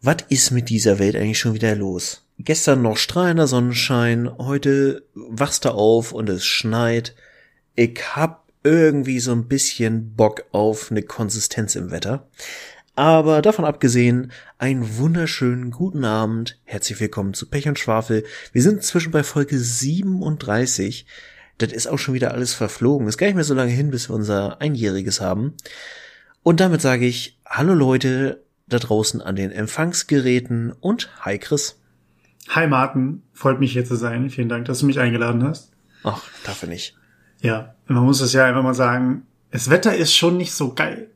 was ist mit dieser Welt eigentlich schon wieder los? Gestern noch strahlender Sonnenschein, heute wachst du auf und es schneit. Ich hab irgendwie so ein bisschen Bock auf eine Konsistenz im Wetter. Aber davon abgesehen, einen wunderschönen guten Abend. Herzlich willkommen zu Pech und Schwafel. Wir sind zwischen bei Folge 37. Das ist auch schon wieder alles verflogen. Ist gar nicht mehr so lange hin, bis wir unser Einjähriges haben. Und damit sage ich, hallo Leute da draußen an den Empfangsgeräten und hi Chris. Hi Martin, freut mich hier zu sein. Vielen Dank, dass du mich eingeladen hast. Ach, dafür nicht. Ja, man muss es ja einfach mal sagen, das Wetter ist schon nicht so geil.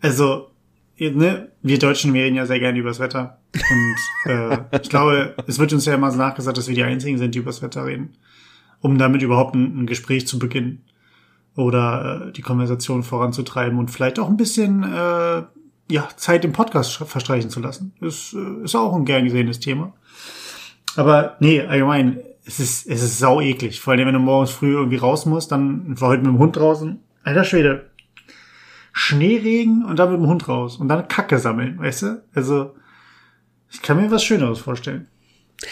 Also, ne, wir Deutschen reden ja sehr gerne übers Wetter. Und äh, ich glaube, es wird uns ja immer nachgesagt, dass wir die Einzigen sind, die übers Wetter reden. Um damit überhaupt ein, ein Gespräch zu beginnen. Oder äh, die Konversation voranzutreiben und vielleicht auch ein bisschen äh, ja, Zeit im Podcast verstreichen zu lassen. Ist, äh, ist auch ein gern gesehenes Thema. Aber nee, allgemein, es ist, es ist sau eklig. Vor allem, wenn du morgens früh irgendwie raus musst, dann war heute mit dem Hund draußen. Alter Schwede. Schneeregen und dann mit dem Hund raus und dann Kacke sammeln, weißt du? Also, ich kann mir was Schöneres vorstellen.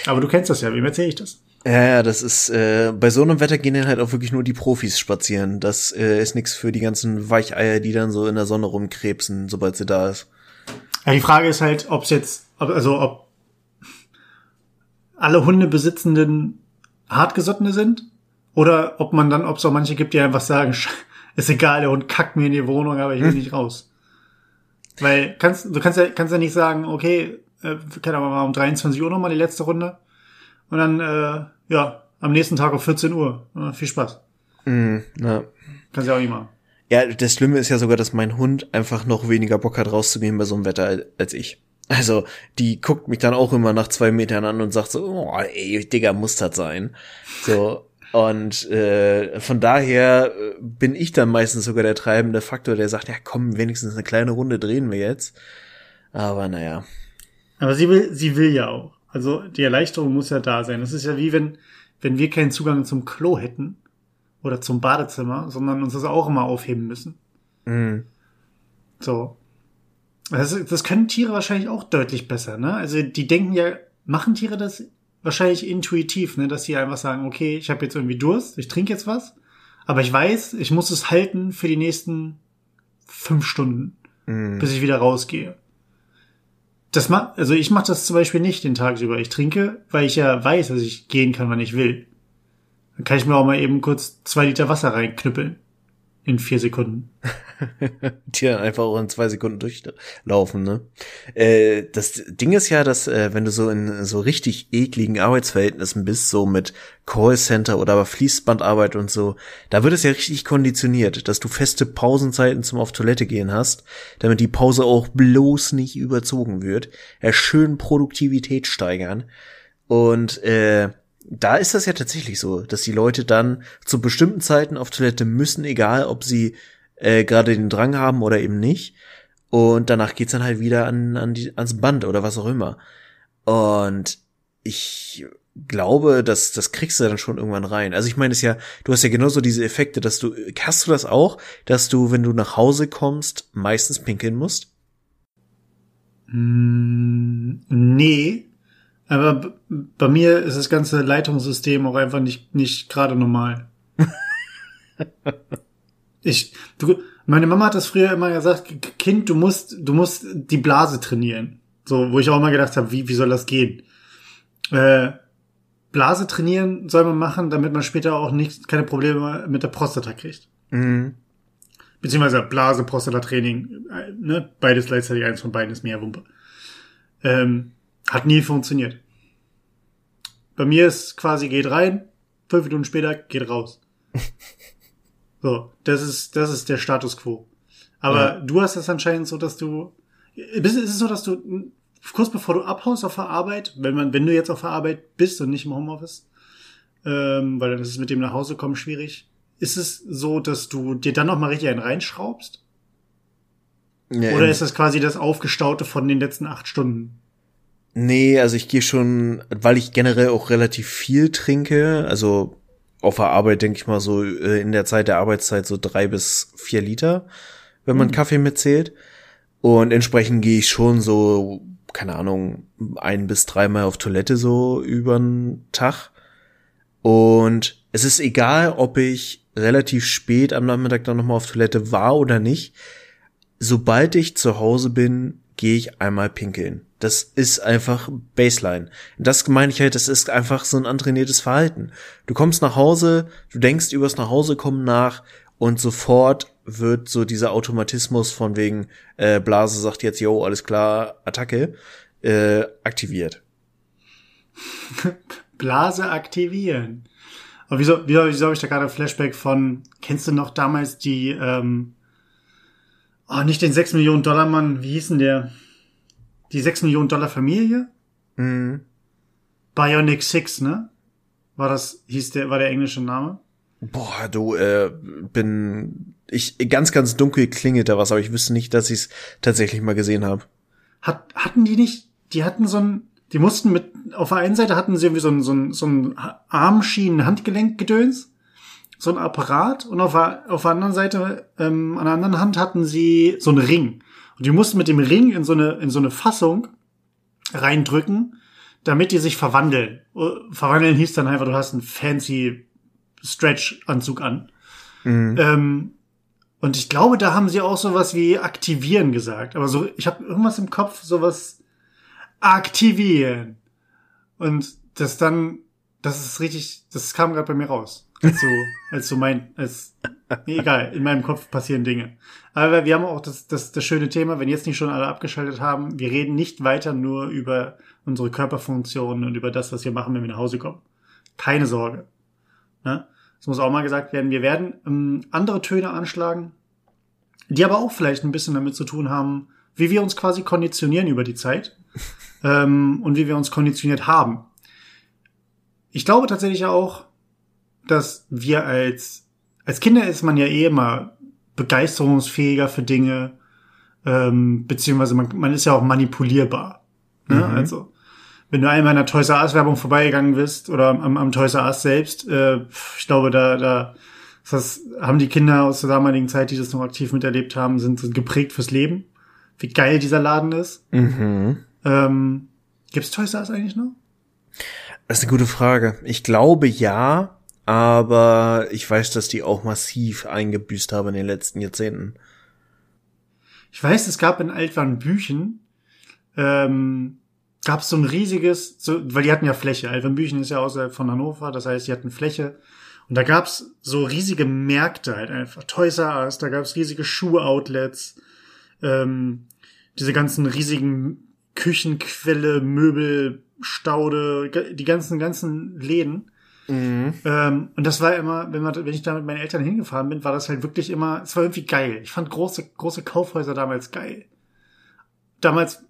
Aber du kennst das ja, wem erzähle ich das? Ja, ja, das ist, äh, bei so einem Wetter gehen dann halt auch wirklich nur die Profis spazieren. Das äh, ist nichts für die ganzen Weicheier, die dann so in der Sonne rumkrebsen, sobald sie da ist. Ja, die Frage ist halt, ob es jetzt, ob, also ob alle Hundebesitzenden hartgesottene sind oder ob man dann, ob es auch manche gibt, die einfach sagen, ist egal, der Hund kackt mir in die Wohnung, aber ich will nicht raus. Weil kannst, du kannst ja, kannst ja nicht sagen, okay, äh, keine Ahnung, mal um 23 Uhr nochmal die letzte Runde und dann äh, ja, am nächsten Tag um 14 Uhr. Ja, viel Spaß. Mm, ja. Kannst ja auch nicht machen. Ja, das Schlimme ist ja sogar, dass mein Hund einfach noch weniger Bock hat, rauszugehen bei so einem Wetter als ich. Also, die guckt mich dann auch immer nach zwei Metern an und sagt so, oh, ey, Digga, muss das sein. So, und äh, von daher äh, bin ich dann meistens sogar der treibende Faktor, der sagt, ja komm, wenigstens eine kleine Runde drehen wir jetzt. Aber naja. Aber sie will, sie will ja auch. Also die Erleichterung muss ja da sein. Das ist ja wie wenn, wenn wir keinen Zugang zum Klo hätten oder zum Badezimmer, sondern uns das auch immer aufheben müssen. Mhm. So. Das, das können Tiere wahrscheinlich auch deutlich besser, ne? Also die denken ja, machen Tiere das wahrscheinlich intuitiv, ne? Dass sie einfach sagen, okay, ich habe jetzt irgendwie Durst, ich trinke jetzt was, aber ich weiß, ich muss es halten für die nächsten fünf Stunden, Mhm. bis ich wieder rausgehe. Das ma also ich mache das zum Beispiel nicht den Tag über. Ich trinke, weil ich ja weiß, dass ich gehen kann, wann ich will. Dann kann ich mir auch mal eben kurz zwei Liter Wasser reinknüppeln. In vier Sekunden. die dann einfach auch in zwei Sekunden durchlaufen, ne? Äh, das Ding ist ja, dass äh, wenn du so in so richtig ekligen Arbeitsverhältnissen bist, so mit Callcenter oder aber Fließbandarbeit und so, da wird es ja richtig konditioniert, dass du feste Pausenzeiten zum auf Toilette gehen hast, damit die Pause auch bloß nicht überzogen wird. Ja, schön Produktivität steigern. Und äh, da ist das ja tatsächlich so, dass die Leute dann zu bestimmten Zeiten auf Toilette müssen, egal ob sie äh, gerade den Drang haben oder eben nicht. Und danach geht's dann halt wieder an, an die, ans Band oder was auch immer. Und ich glaube, dass das kriegst du dann schon irgendwann rein. Also ich meine es ja, du hast ja genauso diese Effekte, dass du, hast du das auch, dass du, wenn du nach Hause kommst, meistens pinkeln musst? Mm, nee. Aber bei mir ist das ganze Leitungssystem auch einfach nicht, nicht gerade normal. ich, du, meine Mama hat das früher immer gesagt, Kind, du musst, du musst die Blase trainieren. So, wo ich auch immer gedacht habe, wie, wie soll das gehen? Äh, Blase trainieren soll man machen, damit man später auch nicht, keine Probleme mit der Prostata kriegt. Mhm. Beziehungsweise Blase, Prostata-Training, äh, ne? Beides gleichzeitig, eins von beiden ist mehr Wumpe. Ähm, hat nie funktioniert. Bei mir ist quasi geht rein, fünf Minuten später geht raus. so, das ist, das ist der Status quo. Aber Ja. du hast es anscheinend so, dass du, ist es so, dass du kurz bevor du abhaust auf der Arbeit, wenn man, wenn du jetzt auf der Arbeit bist und nicht im Homeoffice, ähm, weil dann ist es mit dem nach Hause kommen schwierig, ist es so, dass du dir dann noch mal richtig einen reinschraubst? Ja, Oder ist das quasi das Aufgestaute von den letzten acht Stunden? Nee, also ich gehe schon, weil ich generell auch relativ viel trinke, also auf der Arbeit denke ich mal so äh, in der Zeit der Arbeitszeit so drei bis vier Liter, wenn man Mhm. Kaffee mitzählt. Und entsprechend gehe ich schon so, keine Ahnung, ein bis dreimal auf Toilette so übern Tag. Und es ist egal, ob ich relativ spät am Nachmittag dann nochmal auf Toilette war oder nicht. Sobald ich zu Hause bin, gehe ich einmal pinkeln. Das ist einfach Baseline. Das meine ich halt, das ist einfach so ein antrainiertes Verhalten. Du kommst nach Hause, du denkst übers Nachhausekommen nach und sofort wird so dieser Automatismus von wegen äh, Blase sagt jetzt, yo, alles klar, Attacke, äh, aktiviert. Blase aktivieren. Aber wieso, wieso, wieso habe ich da gerade Flashback von, kennst du noch damals die, ähm, oh, nicht den 6 Millionen Dollar Mann, wie hieß denn der? Die 6 Millionen Dollar Familie? Mhm. Bionic Six, ne? War das, hieß der, war der englische Name? Boah, du, äh, bin ich ganz, ganz dunkel klingelt da was, aber ich wüsste nicht, dass ich es tatsächlich mal gesehen habe. Hat, hatten die nicht, die hatten so ein, die mussten mit, auf der einen Seite hatten sie irgendwie so ein, so ein, so ein Armschienen-Handgelenkgedöns, so ein Apparat und auf der, auf der anderen Seite, ähm, an der anderen Hand hatten sie so einen Ring. Und die mussten mit dem Ring in so eine, in so eine Fassung reindrücken, damit die sich verwandeln. Verwandeln hieß dann einfach, du hast einen fancy Stretch-Anzug an. Mhm. Ähm, und ich glaube, da haben sie auch sowas wie aktivieren gesagt. Aber so, ich habe irgendwas im Kopf, sowas aktivieren. Und das dann, das ist richtig, das kam gerade bei mir raus. Als so, als so mein, als, nee, egal, in meinem Kopf passieren Dinge. Aber wir haben auch das, das, das schöne Thema, wenn jetzt nicht schon alle abgeschaltet haben, wir reden nicht weiter nur über unsere Körperfunktionen und über das, was wir machen, wenn wir nach Hause kommen. Keine Sorge. Ne? Das muss auch mal gesagt werden. Wir werden ähm, andere Töne anschlagen, die aber auch vielleicht ein bisschen damit zu tun haben, wie wir uns quasi konditionieren über die Zeit ähm, und wie wir uns konditioniert haben. Ich glaube tatsächlich auch, dass wir als als Kinder ist man ja eh immer begeisterungsfähiger für Dinge, ähm, beziehungsweise man, man ist ja auch manipulierbar. Ne? Mhm. Also wenn du einmal in einer Toys R Us Werbung vorbeigegangen bist oder am, am Toys R Us selbst, äh, ich glaube, da, da das haben die Kinder aus der damaligen Zeit, die das noch aktiv miterlebt haben, sind, sind geprägt fürs Leben. Wie geil dieser Laden ist. Mhm. Ähm, gibt's Toys R Us eigentlich noch? Das ist eine gute Frage. Ich glaube ja, aber ich weiß, dass die auch massiv eingebüßt haben in den letzten Jahrzehnten. Ich weiß, es gab in Altwarnbüchen ähm, gab es so ein riesiges, so, weil die hatten ja Fläche. Alvenbüchen ist ja außerhalb von Hannover, das heißt, die hatten Fläche. Und da gab's so riesige Märkte halt einfach. Toys R Us, da gab's riesige Schuh-Outlets, ähm, diese ganzen riesigen Küchenquelle, Möbel, Staude, die ganzen, ganzen Läden. Mhm. Ähm, und das war immer, wenn, man, wenn ich da mit meinen Eltern hingefahren bin, war das halt wirklich immer, es war irgendwie geil. Ich fand große, große Kaufhäuser damals geil. Damals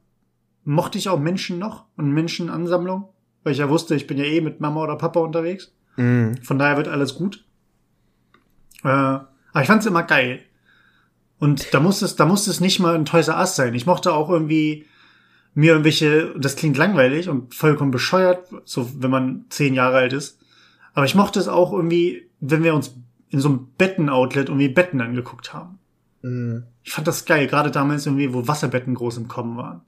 mochte ich auch Menschen noch und Menschenansammlung, weil ich ja wusste, ich bin ja eh mit Mama oder Papa unterwegs. Mhm. Von daher wird alles gut. Äh, aber ich fand es immer geil. Und da musste es, da musste es nicht mal ein Toys R Us sein. Ich mochte auch irgendwie mir irgendwelche, das klingt langweilig und vollkommen bescheuert, so wenn man zehn Jahre alt ist. Aber ich mochte es auch irgendwie, wenn wir uns in so einem Betten-Outlet irgendwie Betten angeguckt haben. Mhm. Ich fand das geil, gerade damals irgendwie, wo Wasserbetten groß im Kommen waren.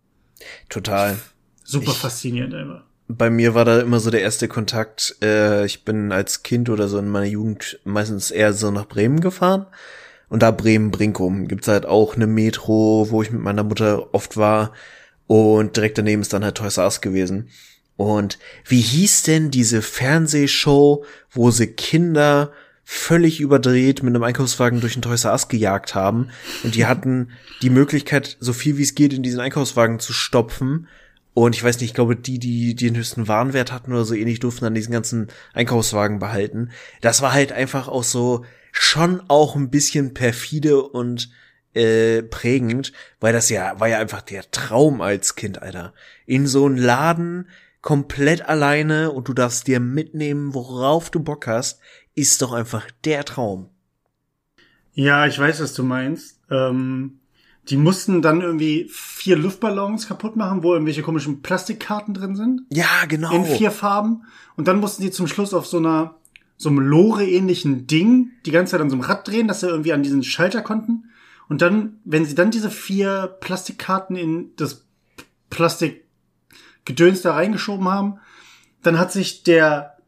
Total. Super Ich- faszinierend immer. Bei mir war da immer so der erste Kontakt. Äh, ich bin als Kind oder so in meiner Jugend meistens eher so nach Bremen gefahren. Und da Bremen-Brinkum gibt's halt auch eine Metro, wo ich mit meiner Mutter oft war. Und direkt daneben ist dann halt Toys R Us gewesen. Und wie hieß denn diese Fernsehshow, wo sie Kinder völlig überdreht mit einem Einkaufswagen durch den R Us gejagt haben? Und die hatten die Möglichkeit, so viel wie es geht in diesen Einkaufswagen zu stopfen. Und ich weiß nicht, ich glaube, die, die, die den höchsten Warenwert hatten oder so ähnlich, durften dann diesen ganzen Einkaufswagen behalten. Das war halt einfach auch so schon auch ein bisschen perfide und äh, prägend, weil das ja, war ja einfach der Traum als Kind, Alter. In so einen Laden komplett alleine und du darfst dir mitnehmen, worauf du Bock hast, ist doch einfach der Traum. Ja, ich weiß, was du meinst. Ähm, die mussten dann irgendwie vier Luftballons kaputt machen, wo irgendwelche komischen Plastikkarten drin sind. Ja, genau. In vier Farben. Und dann mussten die zum Schluss auf so einer, so einem Lore-ähnlichen Ding die ganze Zeit an so einem Rad drehen, dass sie irgendwie an diesen Schalter konnten. Und dann, wenn sie dann diese vier Plastikkarten in das Plastik Gedöns da reingeschoben haben. Dann hat sich der,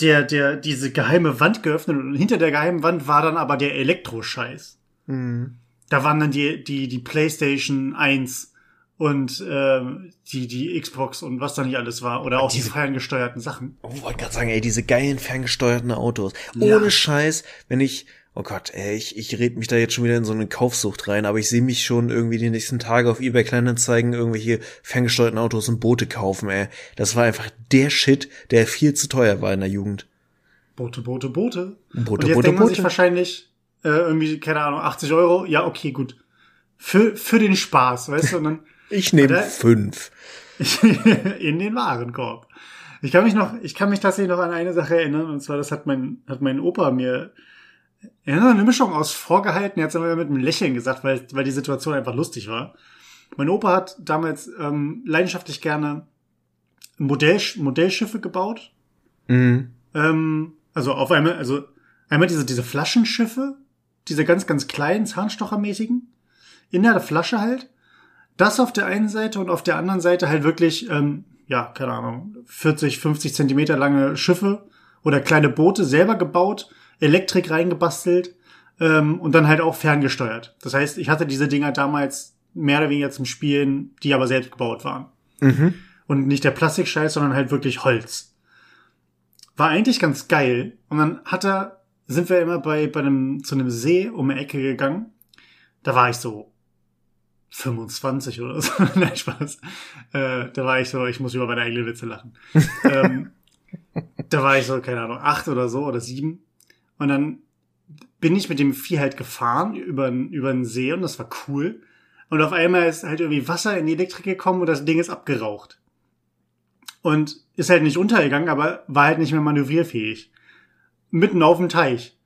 der, der, diese geheime Wand geöffnet und hinter der geheimen Wand war dann aber der Elektroscheiß. Mhm. Da waren dann die, die, die PlayStation 1 und äh, die, die Xbox und was da nicht alles war. Oder auch diese, die ferngesteuerten Sachen. Oh, wollte gerade sagen, ey, diese geilen ferngesteuerten Autos. Ja. Ohne Scheiß, wenn ich, oh Gott, ey, ich, ich red mich da jetzt schon wieder in so eine Kaufsucht rein, aber ich sehe mich schon irgendwie die nächsten Tage auf eBay Kleinanzeigen irgendwelche ferngesteuerten Autos und Boote kaufen, ey. Das war einfach der Shit, der viel zu teuer war in der Jugend. Boote, Boote, Boote. Boote, und jetzt Boote, denkt man Boote. sich wahrscheinlich äh, irgendwie, keine Ahnung, 80 Euro. Ja, okay, gut. Für, für den Spaß, weißt du? Und dann Ich nehme fünf. in den Warenkorb. Ich kann mich noch, ich kann mich tatsächlich noch an eine Sache erinnern, und zwar, das hat mein, hat mein Opa mir, ja, eine Mischung aus vorgehalten, er hat es aber mit einem Lächeln gesagt, weil, weil die Situation einfach lustig war. Mein Opa hat damals ähm, leidenschaftlich gerne Modell, Modellschiffe gebaut. Mhm. Ähm, also auf einmal, also einmal diese, diese Flaschenschiffe, diese ganz, ganz kleinen, Zahnstochermäßigen, in der Flasche halt. Das auf der einen Seite und auf der anderen Seite halt wirklich, ähm, ja, keine Ahnung, 40, 50 Zentimeter lange Schiffe oder kleine Boote selber gebaut, Elektrik reingebastelt ähm, und dann halt auch ferngesteuert. Das heißt, ich hatte diese Dinger damals mehr oder weniger zum Spielen, die aber selbst gebaut waren. Mhm. Und nicht der Plastikscheiß, sondern halt wirklich Holz. War eigentlich ganz geil. Und dann hat er, sind wir immer bei, bei einem, zu einem See um die Ecke gegangen. Da war ich so 25 oder so. Nein, Spaß. Äh, da war ich so, ich muss über meine eigenen Witze lachen. ähm, da war ich so, keine Ahnung, acht oder so oder sieben. Und dann bin ich mit dem Vieh halt gefahren über, über den See und das war cool. Und auf einmal ist halt irgendwie Wasser in die Elektrik gekommen und das Ding ist abgeraucht. Und ist halt nicht untergegangen, aber war halt nicht mehr manövrierfähig. Mitten auf dem Teich.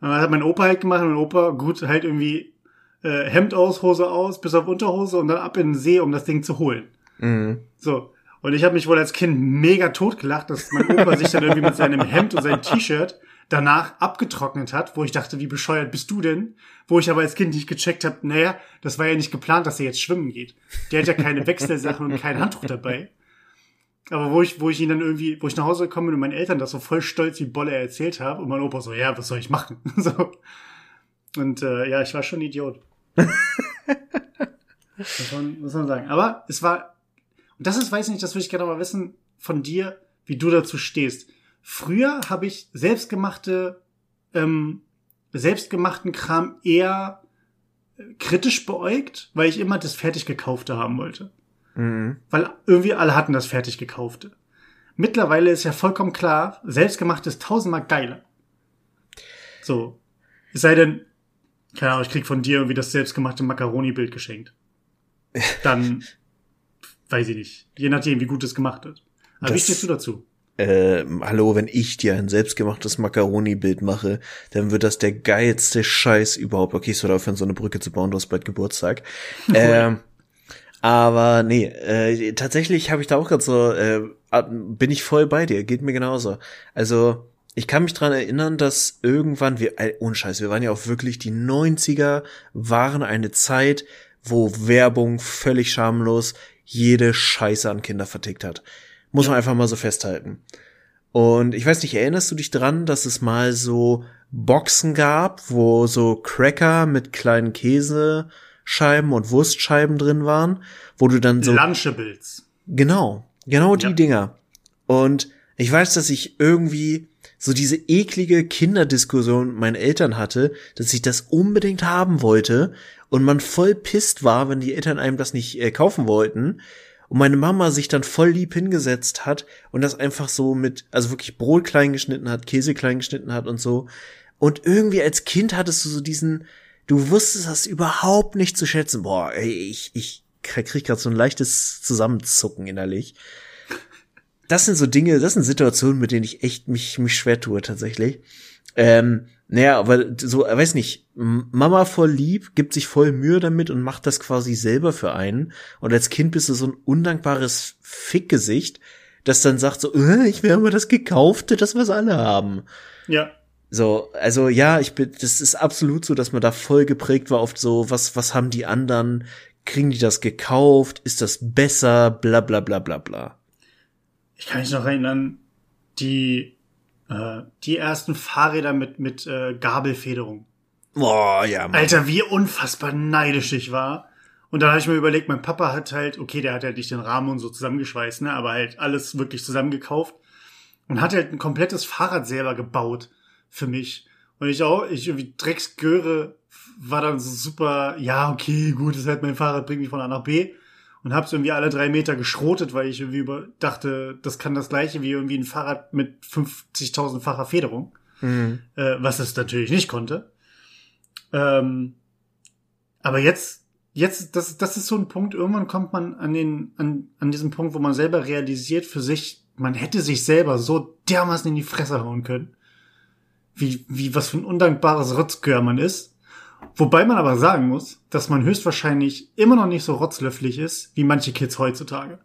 Und dann hat mein Opa halt gemacht und mein Opa, gut, halt irgendwie äh, Hemd aus, Hose aus, bis auf Unterhose und dann ab in den See, um das Ding zu holen. Mhm. So. Und ich habe mich wohl als Kind mega totgelacht, dass mein Opa sich dann irgendwie mit seinem Hemd und seinem T-Shirt danach abgetrocknet hat, wo ich dachte, wie bescheuert bist du denn? Wo ich aber als Kind nicht gecheckt habe, naja, das war ja nicht geplant, dass er jetzt schwimmen geht. Der hat ja keine Wechselsachen und kein Handtuch dabei. Aber wo ich, wo ich ihn dann irgendwie, wo ich nach Hause gekommen bin und meinen Eltern das so voll stolz wie Bolle erzählt habe und mein Opa so, ja, was soll ich machen? so. Und äh, ja, ich war schon ein Idiot. muss, man, muss man sagen. Aber es war, und das ist, weiß ich nicht, das würde ich gerne mal wissen von dir, wie du dazu stehst. Früher habe ich selbstgemachte, ähm, selbstgemachten Kram eher äh, kritisch beäugt, weil ich immer das fertig gekaufte haben wollte. Mhm. Weil irgendwie alle hatten das fertig gekaufte. Mittlerweile ist ja vollkommen klar, selbstgemacht ist tausendmal geiler. So. Es sei denn, keine Ahnung, ich krieg von dir irgendwie das selbstgemachte Macaroni-Bild geschenkt. Dann, weiß ich nicht. Je nachdem, wie gut es gemacht ist. Aber wie Das- stehst du dazu? Äh, hallo, wenn ich dir ein selbstgemachtes Macaroni-Bild mache, dann wird das der geilste Scheiß überhaupt. Okay, ich soll aufhören, so eine Brücke zu bauen, du hast bald Geburtstag. ähm, aber nee, äh, tatsächlich habe ich da auch gerade so, äh, bin ich voll bei dir, geht mir genauso. Also, ich kann mich dran erinnern, dass irgendwann, wir, äh, ohne Scheiß, wir waren ja auch wirklich, die 90er waren eine Zeit, wo Werbung völlig schamlos jede Scheiße an Kinder vertickt hat. Muss man einfach mal so festhalten. Und ich weiß nicht, erinnerst du dich dran, dass es mal so Boxen gab, wo so Cracker mit kleinen Käsescheiben und Wurstscheiben drin waren, wo du dann so Lunchables. Genau, genau die Ja. Dinger. Und ich weiß, dass ich irgendwie so diese eklige Kinderdiskussion mit meinen Eltern hatte, dass ich das unbedingt haben wollte und man voll pisst war, wenn die Eltern einem das nicht äh, kaufen wollten. Und meine Mama sich dann voll lieb hingesetzt hat und das einfach so mit, also wirklich Brot klein geschnitten hat, Käse klein geschnitten hat und so. Und irgendwie als Kind hattest du so diesen, du wusstest das überhaupt nicht zu schätzen. Boah, ey, ich, ich krieg gerade so ein leichtes Zusammenzucken innerlich. Das sind so Dinge, das sind Situationen, mit denen ich echt mich, mich schwer tue, tatsächlich. Ähm, naja, aber so, äh, weiß nicht, Mama voll lieb, gibt sich voll Mühe damit und macht das quasi selber für einen. Und als Kind bist du so ein undankbares Fickgesicht, das dann sagt so, äh, ich will aber das Gekaufte, das was alle haben. Ja. So, also ja, ich bin, das ist absolut so, dass man da voll geprägt war auf so, was, was haben die anderen, kriegen die das gekauft, ist das besser, bla bla bla bla bla. ich kann mich noch erinnern, die, äh, die ersten Fahrräder mit, mit äh, Gabelfederung. Boah, ja, Mann. Alter, wie unfassbar neidisch ich war. Und dann habe ich mir überlegt, mein Papa hat halt, okay, der hat halt nicht den Rahmen und so zusammengeschweißt, ne, aber halt alles wirklich zusammengekauft und hat halt ein komplettes Fahrrad selber gebaut für mich. Und ich auch, ich irgendwie Drecksgöre war dann so super, ja, okay, gut, das ist halt mein Fahrrad, bringt mich von A nach B. Und hab's irgendwie alle drei Meter geschrotet, weil ich irgendwie über, dachte, das kann das gleiche wie irgendwie ein Fahrrad mit 50.000-facher Federung. Mhm. Äh, was es natürlich nicht konnte. Ähm, aber jetzt, jetzt, das, das ist so ein Punkt, irgendwann kommt man an den, an, an diesen Punkt, wo man selber realisiert für sich, man hätte sich selber so dermaßen in die Fresse hauen können. Wie, wie, was für ein undankbares Rotzgör man ist. Wobei man aber sagen muss, dass man höchstwahrscheinlich immer noch nicht so rotzlöfflich ist, wie manche Kids heutzutage.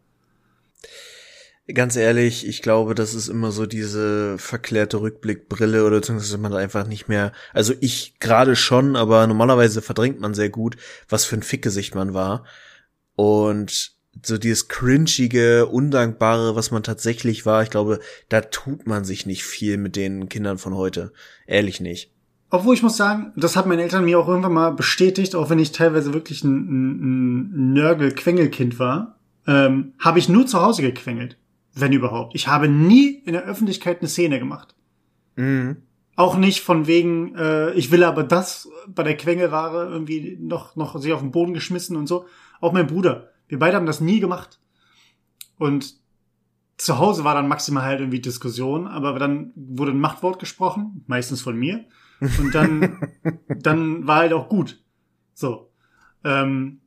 Ganz ehrlich, ich glaube, das ist immer so diese verklärte Rückblickbrille oder beziehungsweise man einfach nicht mehr, also ich gerade schon, aber normalerweise verdrängt man sehr gut, was für ein Fickgesicht man war. Und so dieses cringige, undankbare, was man tatsächlich war, ich glaube, da tut man sich nicht viel mit den Kindern von heute. Ehrlich nicht. Obwohl ich muss sagen, das hat meine Eltern mir auch irgendwann mal bestätigt, auch wenn ich teilweise wirklich ein, ein, ein Nörgel-Quengelkind war, ähm, habe ich nur zu Hause gequengelt. Wenn überhaupt. Ich habe nie in der Öffentlichkeit eine Szene gemacht. Mhm. Auch nicht von wegen, äh, ich will aber das bei der Quengelware irgendwie noch, noch sich auf den Boden geschmissen und so. Auch mein Bruder. Wir beide haben das nie gemacht. Und zu Hause war dann maximal halt irgendwie Diskussion, aber dann wurde ein Machtwort gesprochen, meistens von mir. Und dann, dann war halt auch gut. So. Ähm,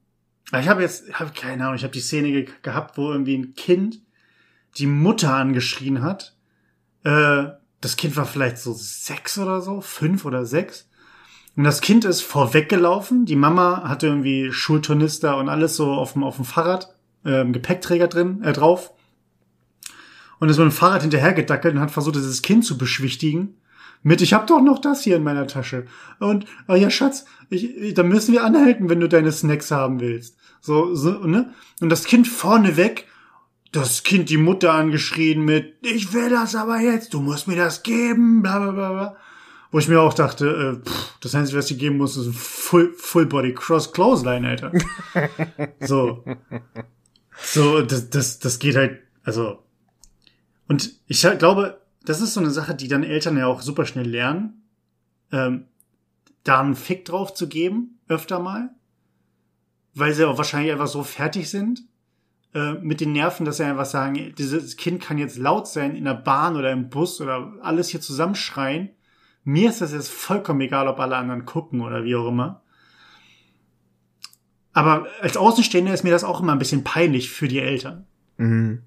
ich habe jetzt, hab keine Ahnung, ich habe die Szene ge gehabt, wo irgendwie ein Kind die Mutter angeschrien hat. Äh, das Kind war vielleicht so sechs oder so, fünf oder sechs. Und das Kind ist vorweggelaufen. Die Mama hatte irgendwie Schulturnister und alles so auf dem, auf dem Fahrrad, äh, Gepäckträger drin, äh, drauf. Und ist mit dem Fahrrad hinterhergedackelt und hat versucht, dieses Kind zu beschwichtigen. Mit, ich hab doch noch das hier in meiner Tasche. Und, oh ja, Schatz, ich, ich, da müssen wir anhalten, wenn du deine Snacks haben willst. So, so, ne? Und das Kind vorne weg das Kind die Mutter angeschrien mit, ich will das aber jetzt, du musst mir das geben, bla bla bla. bla. Wo ich mir auch dachte, äh, pff, das Einzige, was sie geben muss, ist ein Full, Full Body Cross Clothesline, Alter. so. So, das, das, das geht halt, also. Und ich glaube, das ist so eine Sache, die dann Eltern ja auch super schnell lernen, ähm, da einen Fick drauf zu geben, öfter mal. Weil sie auch wahrscheinlich einfach so fertig sind äh, mit den Nerven, dass sie einfach sagen, dieses Kind kann jetzt laut sein in der Bahn oder im Bus oder alles hier zusammenschreien. Mir ist das jetzt vollkommen egal, ob alle anderen gucken oder wie auch immer. Aber als Außenstehender ist mir das auch immer ein bisschen peinlich für die Eltern. Mhm.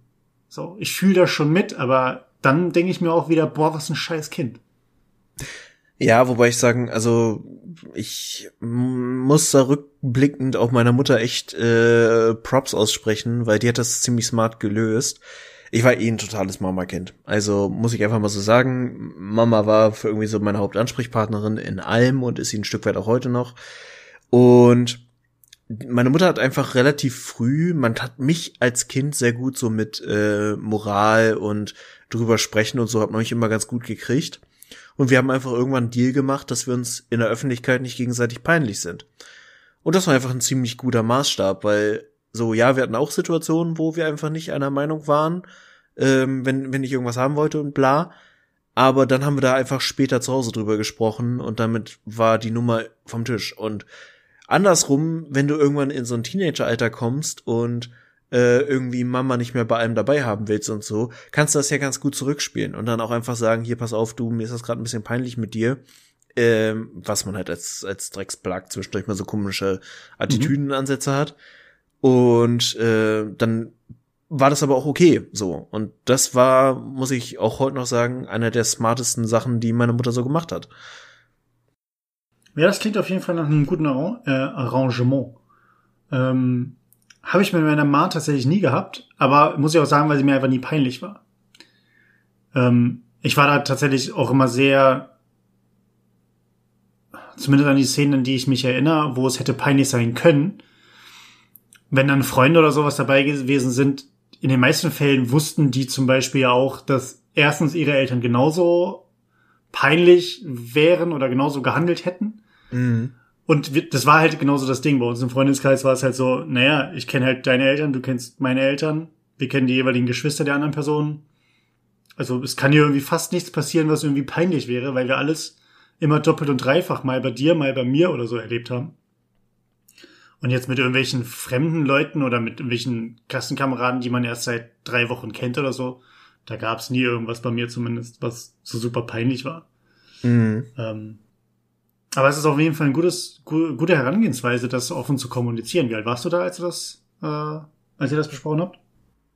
So, ich fühle das schon mit, aber dann denke ich mir auch wieder, boah, was ein scheiß Kind. Ja, wobei ich sagen, also ich muss da rückblickend auch meiner Mutter echt äh, Props aussprechen, weil die hat das ziemlich smart gelöst. Ich war eh ein totales Mama-Kind. Also muss ich einfach mal so sagen, Mama war für irgendwie so meine Hauptansprechpartnerin in allem und ist sie ein Stück weit auch heute noch. Und meine Mutter hat einfach relativ früh, man hat mich als Kind sehr gut so mit äh, Moral und drüber sprechen und so hat man mich immer ganz gut gekriegt. Und wir haben einfach irgendwann einen Deal gemacht, dass wir uns in der Öffentlichkeit nicht gegenseitig peinlich sind. Und das war einfach ein ziemlich guter Maßstab, weil so, ja, wir hatten auch Situationen, wo wir einfach nicht einer Meinung waren, ähm, wenn, wenn ich irgendwas haben wollte und bla. Aber dann haben wir da einfach später zu Hause drüber gesprochen und damit war die Nummer vom Tisch. Und andersrum, wenn du irgendwann in so ein Teenageralter kommst und äh, irgendwie Mama nicht mehr bei allem dabei haben willst und so, kannst du das ja ganz gut zurückspielen und dann auch einfach sagen, hier pass auf, du, mir ist das gerade ein bisschen peinlich mit dir. Ähm, was man halt als, als Drecksplack zwischendurch mal so komische Attitüdenansätze mhm. hat. Und äh, dann war das aber auch okay so. Und das war, muss ich auch heute noch sagen, einer der smartesten Sachen, die meine Mutter so gemacht hat. Ja, das klingt auf jeden Fall nach einem guten äh, Arrangement. Ähm, habe ich mit meiner Ma tatsächlich nie gehabt, aber muss ich auch sagen, weil sie mir einfach nie peinlich war. Ähm, ich war da tatsächlich auch immer sehr, zumindest an die Szenen, an die ich mich erinnere, wo es hätte peinlich sein können. Wenn dann Freunde oder sowas dabei gewesen sind, in den meisten Fällen wussten die zum Beispiel auch, dass erstens ihre Eltern genauso peinlich wären oder genauso gehandelt hätten. Mhm. Und das war halt genauso das Ding. Bei uns im Freundeskreis war es halt so, naja, ich kenne halt deine Eltern, du kennst meine Eltern, wir kennen die jeweiligen Geschwister der anderen Personen. Also es kann hier irgendwie fast nichts passieren, was irgendwie peinlich wäre, weil wir alles immer doppelt und dreifach mal bei dir, mal bei mir oder so erlebt haben. Und jetzt mit irgendwelchen fremden Leuten oder mit irgendwelchen Klassenkameraden, die man erst seit drei Wochen kennt oder so, da gab es nie irgendwas bei mir zumindest, was so super peinlich war. Mhm. Ähm, aber es ist auf jeden Fall ein gutes, gu gute Herangehensweise, das offen zu kommunizieren. Wie alt warst du da, als du das, äh, als ihr das besprochen habt?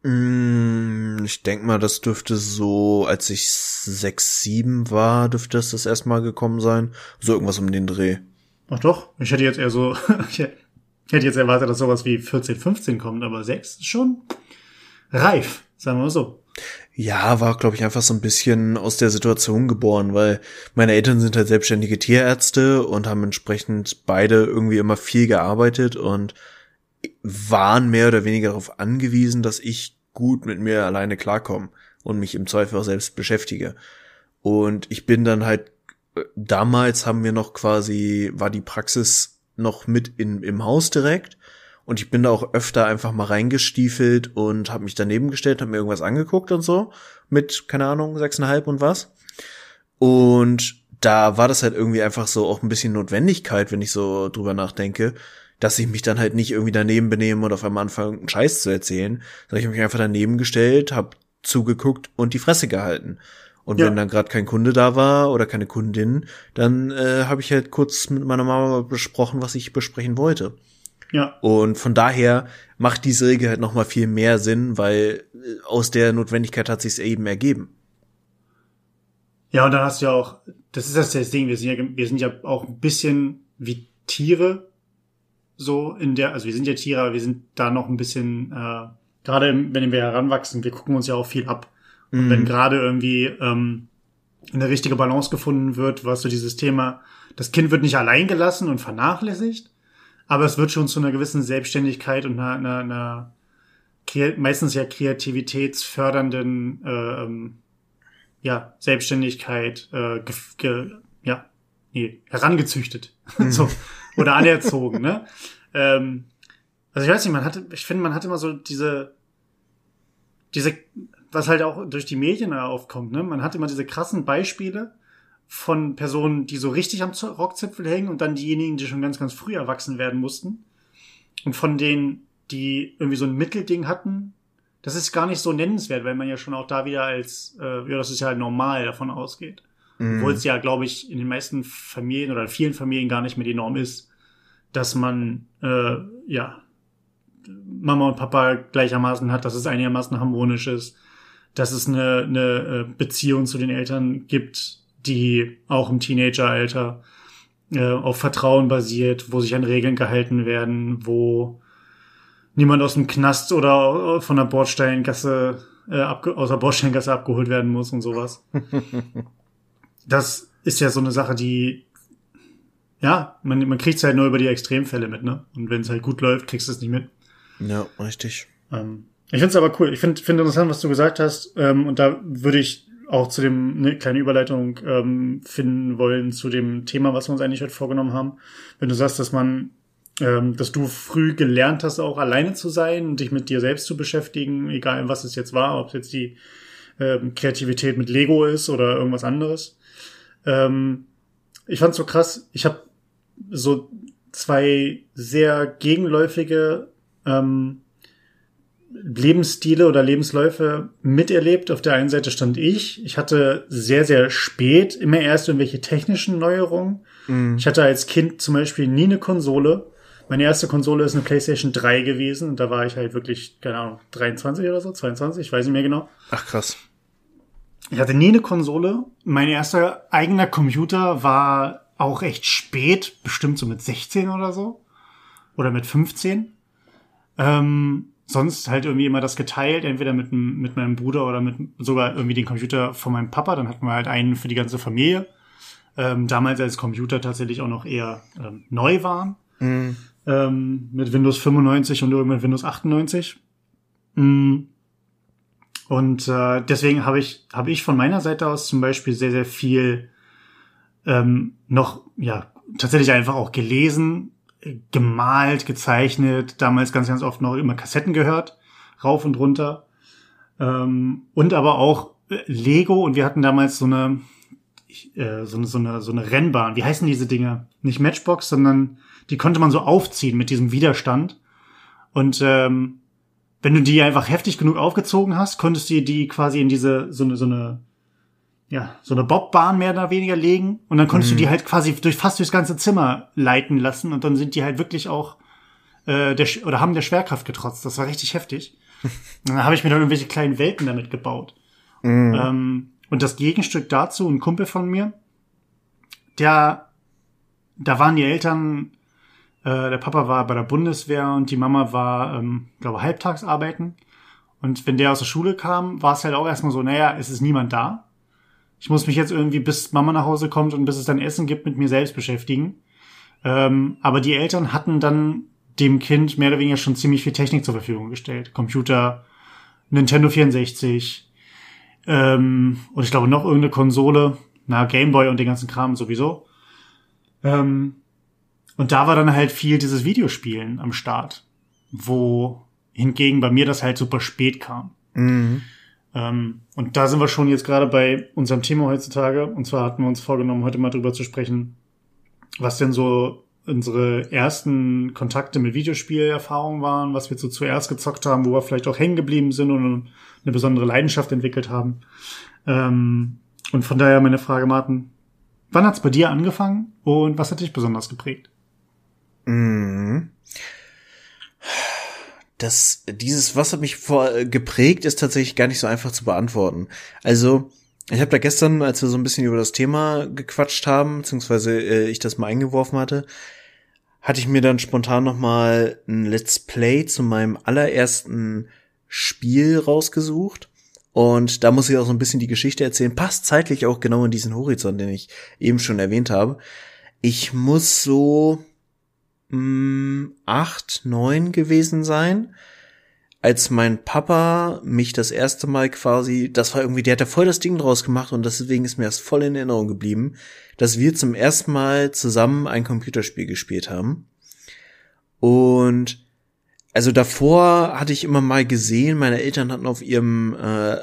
Mm, ich denk mal, das dürfte so, als ich sechs, sieben war, dürfte das das erstmal gekommen sein. So irgendwas um den Dreh. Ach doch, ich hätte jetzt eher so, ich hätte jetzt erwartet, dass sowas wie 14, 15 kommt, aber sechs ist schon reif, sagen wir mal so. Ja, war, glaube ich, einfach so ein bisschen aus der Situation geboren, weil meine Eltern sind halt selbstständige Tierärzte und haben entsprechend beide irgendwie immer viel gearbeitet und waren mehr oder weniger darauf angewiesen, dass ich gut mit mir alleine klarkomme und mich im Zweifel auch selbst beschäftige. Und ich bin dann halt, äh, damals haben wir noch quasi, war die Praxis noch mit in, im Haus direkt. Und ich bin da auch öfter einfach mal reingestiefelt und habe mich daneben gestellt, habe mir irgendwas angeguckt und so. Mit, keine Ahnung, sechseinhalb und was. Und da war das halt irgendwie einfach so auch ein bisschen Notwendigkeit, wenn ich so drüber nachdenke, dass ich mich dann halt nicht irgendwie daneben benehme und auf einmal anfange, einen Scheiß zu erzählen, sondern ich habe mich einfach daneben gestellt, habe zugeguckt und die Fresse gehalten. Und ja. wenn dann gerade kein Kunde da war oder keine Kundin, dann äh, habe ich halt kurz mit meiner Mama besprochen, was ich besprechen wollte. Ja. Und von daher macht diese Regel halt noch mal viel mehr Sinn, weil äh, aus der Notwendigkeit hat sich's eben ergeben. Ja, und dann hast du ja auch, das ist das, das Ding, wir sind ja, wir sind ja auch ein bisschen wie Tiere, so in der, also wir sind ja Tiere, aber wir sind da noch ein bisschen, äh, gerade wenn wir heranwachsen, wir gucken uns ja auch viel ab. Und mm. wenn gerade irgendwie ähm, eine richtige Balance gefunden wird, was so dieses Thema, das Kind wird nicht allein gelassen und vernachlässigt, aber es wird schon zu einer gewissen Selbstständigkeit und einer, einer, einer meistens ja kreativitätsfördernden äh, ähm, ja, Selbstständigkeit äh, ge, ge, ja, nee, herangezüchtet. So oder anerzogen, ne? Ähm, also ich weiß nicht, man hatte, ich finde, man hat immer so diese, diese, was halt auch durch die Medien aufkommt, ne? Man hat immer diese krassen Beispiele von Personen, die so richtig am Rockzipfel hängen und dann diejenigen, die schon ganz, ganz früh erwachsen werden mussten. Und von denen, die irgendwie so ein Mittelding hatten, das ist gar nicht so nennenswert, weil man ja schon auch da wieder als, äh, ja, das ist ja halt normal davon ausgeht. Mhm. Obwohl es ja, glaube ich, in den meisten Familien oder vielen Familien gar nicht mehr die Norm ist, dass man äh, ja Mama und Papa gleichermaßen hat, dass es einigermaßen harmonisch ist, dass es eine, eine äh, Beziehung zu den Eltern gibt, die auch im Teenageralter äh, auf Vertrauen basiert, wo sich an Regeln gehalten werden, wo niemand aus dem Knast oder von der Bordsteingasse äh, aus der Bordsteingasse abgeholt werden muss und sowas. das ist ja so eine Sache, die ja, man, man kriegt es halt nur über die Extremfälle mit, ne? Und wenn es halt gut läuft, kriegst du es nicht mit. Ja, richtig. Ähm, ich finde es aber cool. Ich finde find interessant, was du gesagt hast. Ähm, und da würde ich auch zu dem eine kleine Überleitung ähm, finden wollen zu dem Thema, was wir uns eigentlich heute vorgenommen haben. Wenn du sagst, dass man, ähm, dass du früh gelernt hast, auch alleine zu sein und dich mit dir selbst zu beschäftigen, egal was es jetzt war, ob es jetzt die ähm, Kreativität mit Lego ist oder irgendwas anderes. Ähm, ich fand's so krass. Ich habe so zwei sehr gegenläufige ähm, Lebensstile oder Lebensläufe miterlebt. Auf der einen Seite stand ich. Ich hatte sehr, sehr spät immer erst irgendwelche technischen Neuerungen. Mhm. Ich hatte als Kind zum Beispiel nie eine Konsole. Meine erste Konsole ist eine PlayStation 3 gewesen. Und da war ich halt wirklich, keine Ahnung, 23 oder so, 22, ich weiß nicht mehr genau. Ach krass. Ich hatte nie eine Konsole. Mein erster eigener Computer war auch recht spät, bestimmt so mit 16 oder so. Oder mit 15. Ähm, sonst halt irgendwie immer das geteilt, entweder mit, mit meinem Bruder oder mit sogar irgendwie den Computer von meinem Papa. Dann hatten wir halt einen für die ganze Familie. Ähm, damals als Computer tatsächlich auch noch eher ähm, neu waren. Mhm. Ähm, mit Windows 95 und irgendwann Windows 98. Mhm. Und äh, deswegen habe ich, habe ich von meiner Seite aus zum Beispiel sehr, sehr viel ähm, noch, ja, tatsächlich einfach auch gelesen, gemalt, gezeichnet, damals ganz, ganz oft noch immer Kassetten gehört, rauf und runter. Ähm, und aber auch Lego und wir hatten damals so eine, äh, so eine, so eine, so eine Rennbahn. Wie heißen diese Dinge? Nicht Matchbox, sondern die konnte man so aufziehen mit diesem Widerstand. Und ähm, wenn du die einfach heftig genug aufgezogen hast, konntest du die quasi in diese so eine so eine ja so eine Bobbahn mehr oder weniger legen und dann konntest mhm. du die halt quasi durch fast durchs ganze Zimmer leiten lassen und dann sind die halt wirklich auch äh, der oder haben der Schwerkraft getrotzt. Das war richtig heftig. und dann habe ich mir dann irgendwelche kleinen Welten damit gebaut. Mhm. Ähm, und das Gegenstück dazu, ein Kumpel von mir, der da waren die Eltern äh, der Papa war bei der Bundeswehr und die Mama war, ähm, glaube halbtagsarbeiten. Und wenn der aus der Schule kam, war es halt auch erstmal so, naja, es ist niemand da. Ich muss mich jetzt irgendwie, bis Mama nach Hause kommt und bis es dann Essen gibt, mit mir selbst beschäftigen. Ähm, aber die Eltern hatten dann dem Kind mehr oder weniger schon ziemlich viel Technik zur Verfügung gestellt. Computer, Nintendo 64 ähm, und ich glaube noch irgendeine Konsole, na Gameboy und den ganzen Kram sowieso. Ähm, und da war dann halt viel dieses Videospielen am Start, wo hingegen bei mir das halt super spät kam. Mhm. Ähm, und da sind wir schon jetzt gerade bei unserem Thema heutzutage. Und zwar hatten wir uns vorgenommen, heute mal drüber zu sprechen, was denn so unsere ersten Kontakte mit Videospielerfahrungen waren, was wir so zuerst gezockt haben, wo wir vielleicht auch hängen geblieben sind und eine besondere Leidenschaft entwickelt haben. Ähm, und von daher meine Frage, Martin, wann hat's bei dir angefangen und was hat dich besonders geprägt? Mhm. Das, dieses, was hat mich vor, äh, geprägt, ist tatsächlich gar nicht so einfach zu beantworten. Also, ich habe da gestern, als wir so ein bisschen über das Thema gequatscht haben, beziehungsweise äh, ich das mal eingeworfen hatte, hatte ich mir dann spontan noch mal ein Let's Play zu meinem allerersten Spiel rausgesucht. Und da muss ich auch so ein bisschen die Geschichte erzählen. Passt zeitlich auch genau in diesen Horizont, den ich eben schon erwähnt habe. Ich muss so mh, mm, acht, neun gewesen sein, als mein Papa mich das erste Mal quasi, das war irgendwie, der hat da voll das Ding draus gemacht und deswegen ist mir das voll in Erinnerung geblieben, dass wir zum ersten Mal zusammen ein Computerspiel gespielt haben. Und also davor hatte ich immer mal gesehen, meine Eltern hatten auf ihrem äh,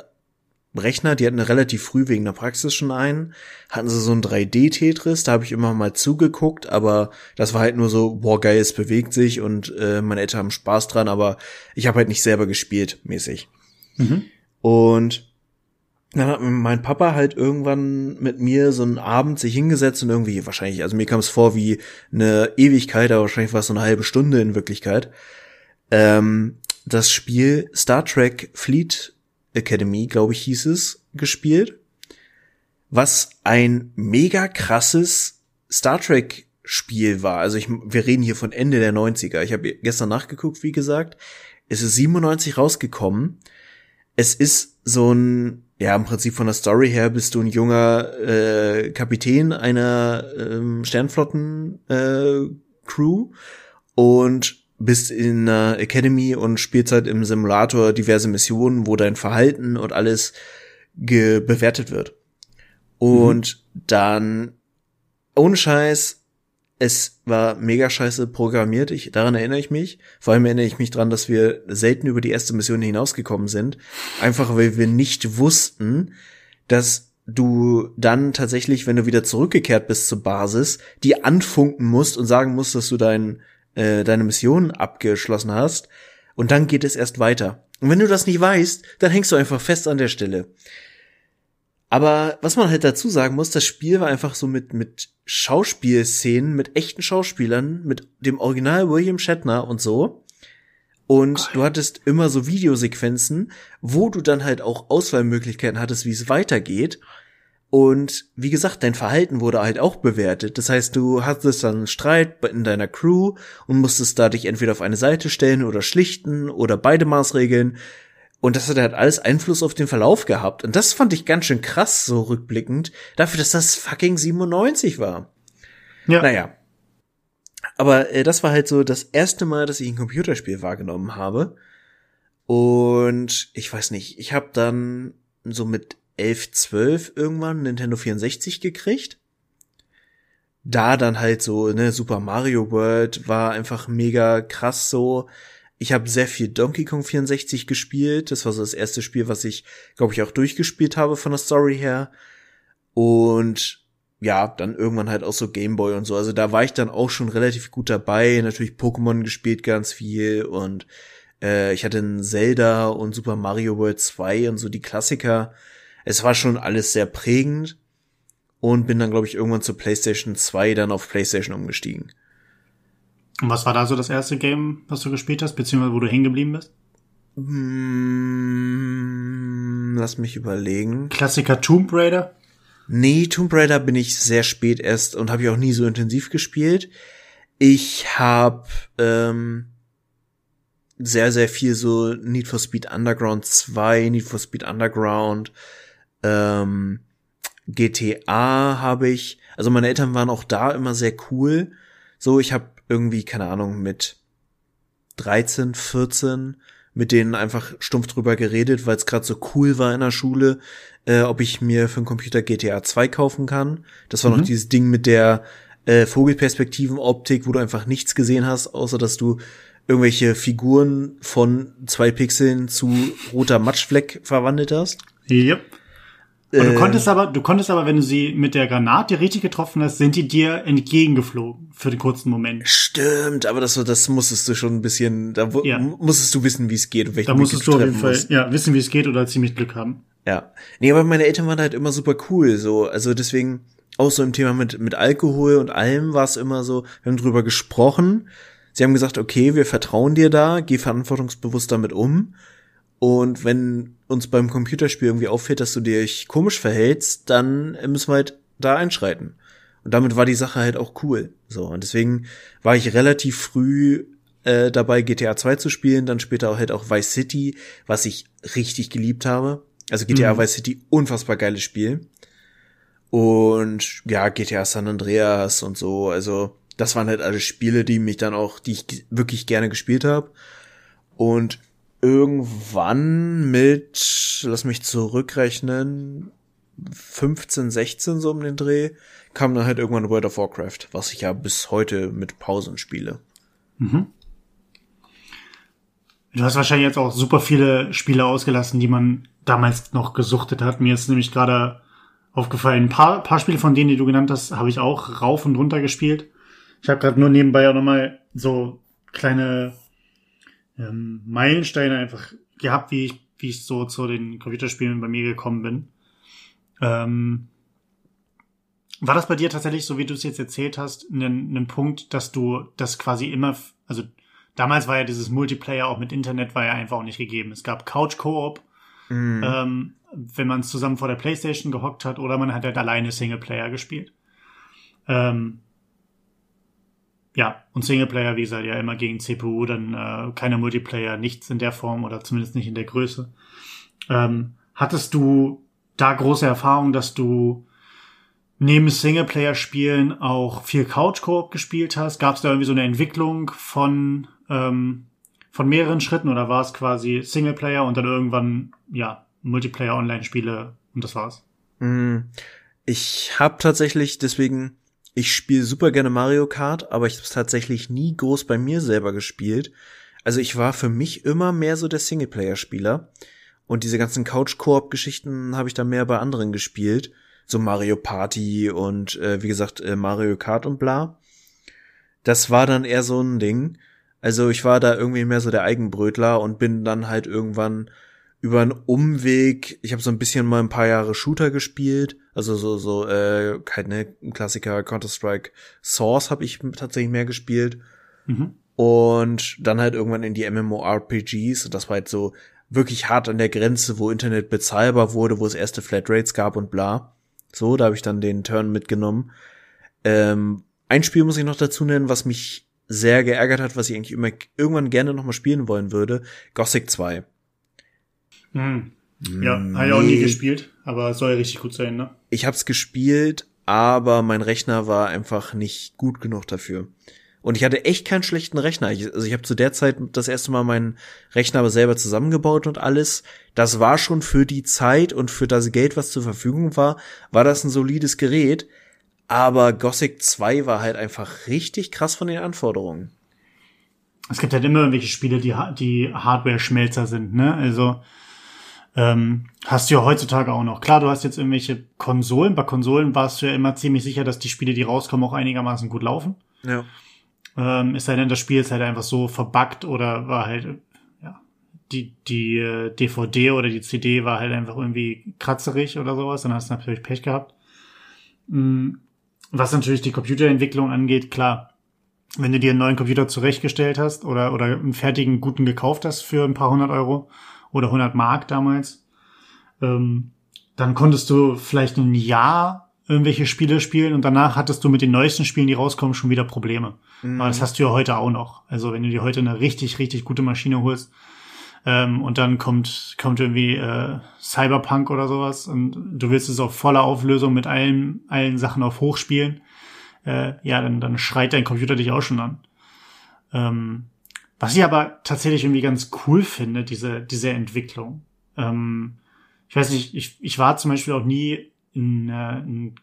Rechner, die hatten relativ früh wegen der Praxis schon einen, hatten sie so ein 3D-Tetris, da habe ich immer mal zugeguckt, aber das war halt nur so, boah, geil, es bewegt sich und äh, meine Eltern haben Spaß dran, aber ich habe halt nicht selber gespielt, mäßig. Mhm. Und dann hat mein Papa halt irgendwann mit mir so einen Abend sich hingesetzt und irgendwie wahrscheinlich, also mir kam es vor wie eine Ewigkeit, aber wahrscheinlich war es so eine halbe Stunde in Wirklichkeit. Ähm, das Spiel Star Trek Fleet Academy, glaube ich, hieß es, gespielt. Was ein mega krasses Star Trek Spiel war. Also ich, wir reden hier von Ende der 90er. Ich habe gestern nachgeguckt, wie gesagt. Es ist 97 rausgekommen. Es ist so ein, ja, im Prinzip von der Story her bist du ein junger äh, Kapitän einer ähm, Sternflotten äh, Crew und bist in einer Academy und spielst halt im Simulator diverse Missionen, wo dein Verhalten und alles bewertet wird. Und mhm. dann, ohne Scheiß, es war mega scheiße programmiert. Ich, daran erinnere ich mich. Vor allem erinnere ich mich dran, dass wir selten über die erste Mission hinausgekommen sind. Einfach weil wir nicht wussten, dass du dann tatsächlich, wenn du wieder zurückgekehrt bist zur Basis, die anfunken musst und sagen musst, dass du deinen äh, deine Mission abgeschlossen hast. Und dann geht es erst weiter. Und wenn du das nicht weißt, dann hängst du einfach fest an der Stelle. Aber was man halt dazu sagen muss, das Spiel war einfach so mit, mit Schauspielszenen, mit echten Schauspielern, mit dem Original William Shatner und so. Und du hattest immer so Videosequenzen, wo du dann halt auch Auswahlmöglichkeiten hattest, wie es weitergeht. Und wie gesagt, dein Verhalten wurde halt auch bewertet. Das heißt, du hattest dann einen Streit in deiner Crew und musstest da dich entweder auf eine Seite stellen oder schlichten oder beide Maßregeln. Und das hat halt alles Einfluss auf den Verlauf gehabt. Und das fand ich ganz schön krass, so rückblickend, dafür, dass das fucking 97 war. Ja. Naja. Aber äh, das war halt so das erste Mal, dass ich ein Computerspiel wahrgenommen habe. Und ich weiß nicht, ich habe dann so mit 11, 12 irgendwann Nintendo 64 gekriegt. Da dann halt so, ne, Super Mario World war einfach mega krass so. Ich habe sehr viel Donkey Kong 64 gespielt. Das war so das erste Spiel, was ich, glaube ich, auch durchgespielt habe von der Story her. Und ja, dann irgendwann halt auch so Gameboy und so. Also da war ich dann auch schon relativ gut dabei. Natürlich Pokémon gespielt ganz viel und äh, ich hatte ein Zelda und Super Mario World 2 und so die Klassiker. Es war schon alles sehr prägend und bin dann, glaube ich, irgendwann zur PlayStation 2 dann auf PlayStation umgestiegen. Und was war da so das erste Game, was du gespielt hast, beziehungsweise wo du hängen geblieben bist? Hm, lass mich überlegen. Klassiker Tomb Raider? Nee, Tomb Raider bin ich sehr spät erst und habe ich auch nie so intensiv gespielt. Ich habe ähm, sehr, sehr viel so Need for Speed Underground 2, Need for Speed Underground, ähm, GTA habe ich. Also meine Eltern waren auch da immer sehr cool. So, ich habe irgendwie, keine Ahnung, mit 13, 14 mit denen einfach stumpf drüber geredet, weil es gerade so cool war in der Schule, äh, ob ich mir für einen Computer GTA 2 kaufen kann. Das war mhm. noch dieses Ding mit der äh, Vogelperspektiven-Optik, wo du einfach nichts gesehen hast, außer dass du irgendwelche Figuren von zwei Pixeln zu roter Matschfleck verwandelt hast. Yep. Und du äh. konntest aber, du konntest aber, wenn du sie mit der Granate richtig getroffen hast, sind die dir entgegengeflogen für den kurzen Moment. Stimmt, aber das, das musstest du schon ein bisschen, da ja. musstest du wissen, wie es geht. Da musstest du auf jeden Fall, musst. ja, wissen, wie es geht oder ziemlich Glück haben. Ja. Nee, aber meine Eltern waren halt immer super cool, so, also deswegen, auch so im Thema mit, mit Alkohol und allem war es immer so, wir haben drüber gesprochen, Sie haben gesagt, okay, wir vertrauen dir da, geh verantwortungsbewusst damit um. Und wenn uns beim Computerspiel irgendwie auffällt, dass du dich komisch verhältst, dann müssen wir halt da einschreiten. Und damit war die Sache halt auch cool. So, und deswegen war ich relativ früh äh, dabei, GTA 2 zu spielen, dann später auch halt auch Vice City, was ich richtig geliebt habe. Also GTA mhm. Vice City, unfassbar geiles Spiel. Und ja, GTA San Andreas und so, also das waren halt alle Spiele, die mich dann auch, die ich wirklich gerne gespielt habe. Und irgendwann mit, lass mich zurückrechnen, 15, 16 so um den Dreh, kam dann halt irgendwann World of Warcraft, was ich ja bis heute mit Pausen spiele. Mhm. Du hast wahrscheinlich jetzt auch super viele Spiele ausgelassen, die man damals noch gesuchtet hat. Mir ist nämlich gerade aufgefallen, ein paar, paar Spiele von denen, die du genannt hast, habe ich auch rauf und runter gespielt. Ich habe gerade nur nebenbei auch nochmal so kleine ähm, Meilensteine einfach gehabt, wie ich, wie ich so zu den Computerspielen bei mir gekommen bin. Ähm, war das bei dir tatsächlich, so wie du es jetzt erzählt hast, ein, Punkt, dass du das quasi immer, also damals war ja dieses Multiplayer auch mit Internet war ja einfach auch nicht gegeben. Es gab Couch Koop, mm. ähm, wenn man zusammen vor der Playstation gehockt hat, oder man hat halt alleine Singleplayer gespielt. Ähm, ja, und Singleplayer, wie gesagt, ja immer gegen CPU, dann äh, keine Multiplayer, nichts in der Form oder zumindest nicht in der Größe. Ähm, hattest du da große Erfahrung, dass du neben Singleplayer-Spielen auch viel Couch-Koop gespielt hast? Gab es da irgendwie so eine Entwicklung von, ähm, von mehreren Schritten oder war es quasi Singleplayer und dann irgendwann, ja, Multiplayer-Online-Spiele und das war's? Mm, ich habe tatsächlich deswegen ich spiele super gerne Mario Kart, aber ich habe es tatsächlich nie groß bei mir selber gespielt. Also ich war für mich immer mehr so der Singleplayer-Spieler. Und diese ganzen Couch-Koop-Geschichten habe ich dann mehr bei anderen gespielt. So Mario Party und äh, wie gesagt äh, Mario Kart und bla. Das war dann eher so ein Ding. Also ich war da irgendwie mehr so der Eigenbrötler und bin dann halt irgendwann über einen Umweg, ich habe so ein bisschen mal ein paar Jahre Shooter gespielt, also so so äh, halt ne Klassiker Counter Strike Source habe ich tatsächlich mehr gespielt mhm. und dann halt irgendwann in die MMORPGs und das war halt so wirklich hart an der Grenze, wo Internet bezahlbar wurde, wo es erste Flatrates gab und bla. So, da habe ich dann den Turn mitgenommen. Ähm, ein Spiel muss ich noch dazu nennen, was mich sehr geärgert hat, was ich eigentlich immer irgendwann gerne noch mal spielen wollen würde, Gothic 2. Hm. Ja, nee. habe ich auch nie gespielt, aber soll ja richtig gut sein, ne? Ich hab's gespielt, aber mein Rechner war einfach nicht gut genug dafür. Und ich hatte echt keinen schlechten Rechner. Ich, also ich habe zu der Zeit das erste Mal meinen Rechner aber selber zusammengebaut und alles. Das war schon für die Zeit und für das Geld, was zur Verfügung war, war das ein solides Gerät. Aber Gothic 2 war halt einfach richtig krass von den Anforderungen. Es gibt halt immer irgendwelche Spiele, die, die Hardware-Schmelzer sind, ne? Also ähm, hast du ja heutzutage auch noch. Klar, du hast jetzt irgendwelche Konsolen. Bei Konsolen warst du ja immer ziemlich sicher, dass die Spiele, die rauskommen, auch einigermaßen gut laufen. Ja. Ähm, es sei denn, das Spiel ist halt einfach so verbuggt oder war halt, ja, die, die äh, DVD oder die CD war halt einfach irgendwie kratzerig oder sowas, dann hast du natürlich Pech gehabt. Mhm. Was natürlich die Computerentwicklung angeht, klar, wenn du dir einen neuen Computer zurechtgestellt hast oder, oder einen fertigen guten gekauft hast für ein paar hundert Euro oder 100 Mark damals, ähm, dann konntest du vielleicht ein Jahr irgendwelche Spiele spielen und danach hattest du mit den neuesten Spielen, die rauskommen, schon wieder Probleme. Mhm. Aber das hast du ja heute auch noch. Also wenn du dir heute eine richtig, richtig gute Maschine holst ähm, und dann kommt, kommt irgendwie äh, Cyberpunk oder sowas und du willst es auf voller Auflösung mit allen, allen Sachen auf hoch spielen, äh, ja, dann, dann schreit dein Computer dich auch schon an. Ähm, was ich aber tatsächlich irgendwie ganz cool finde, diese, diese Entwicklung. Ähm, ich weiß nicht, ich, ich war zum Beispiel auch nie ein, äh, ein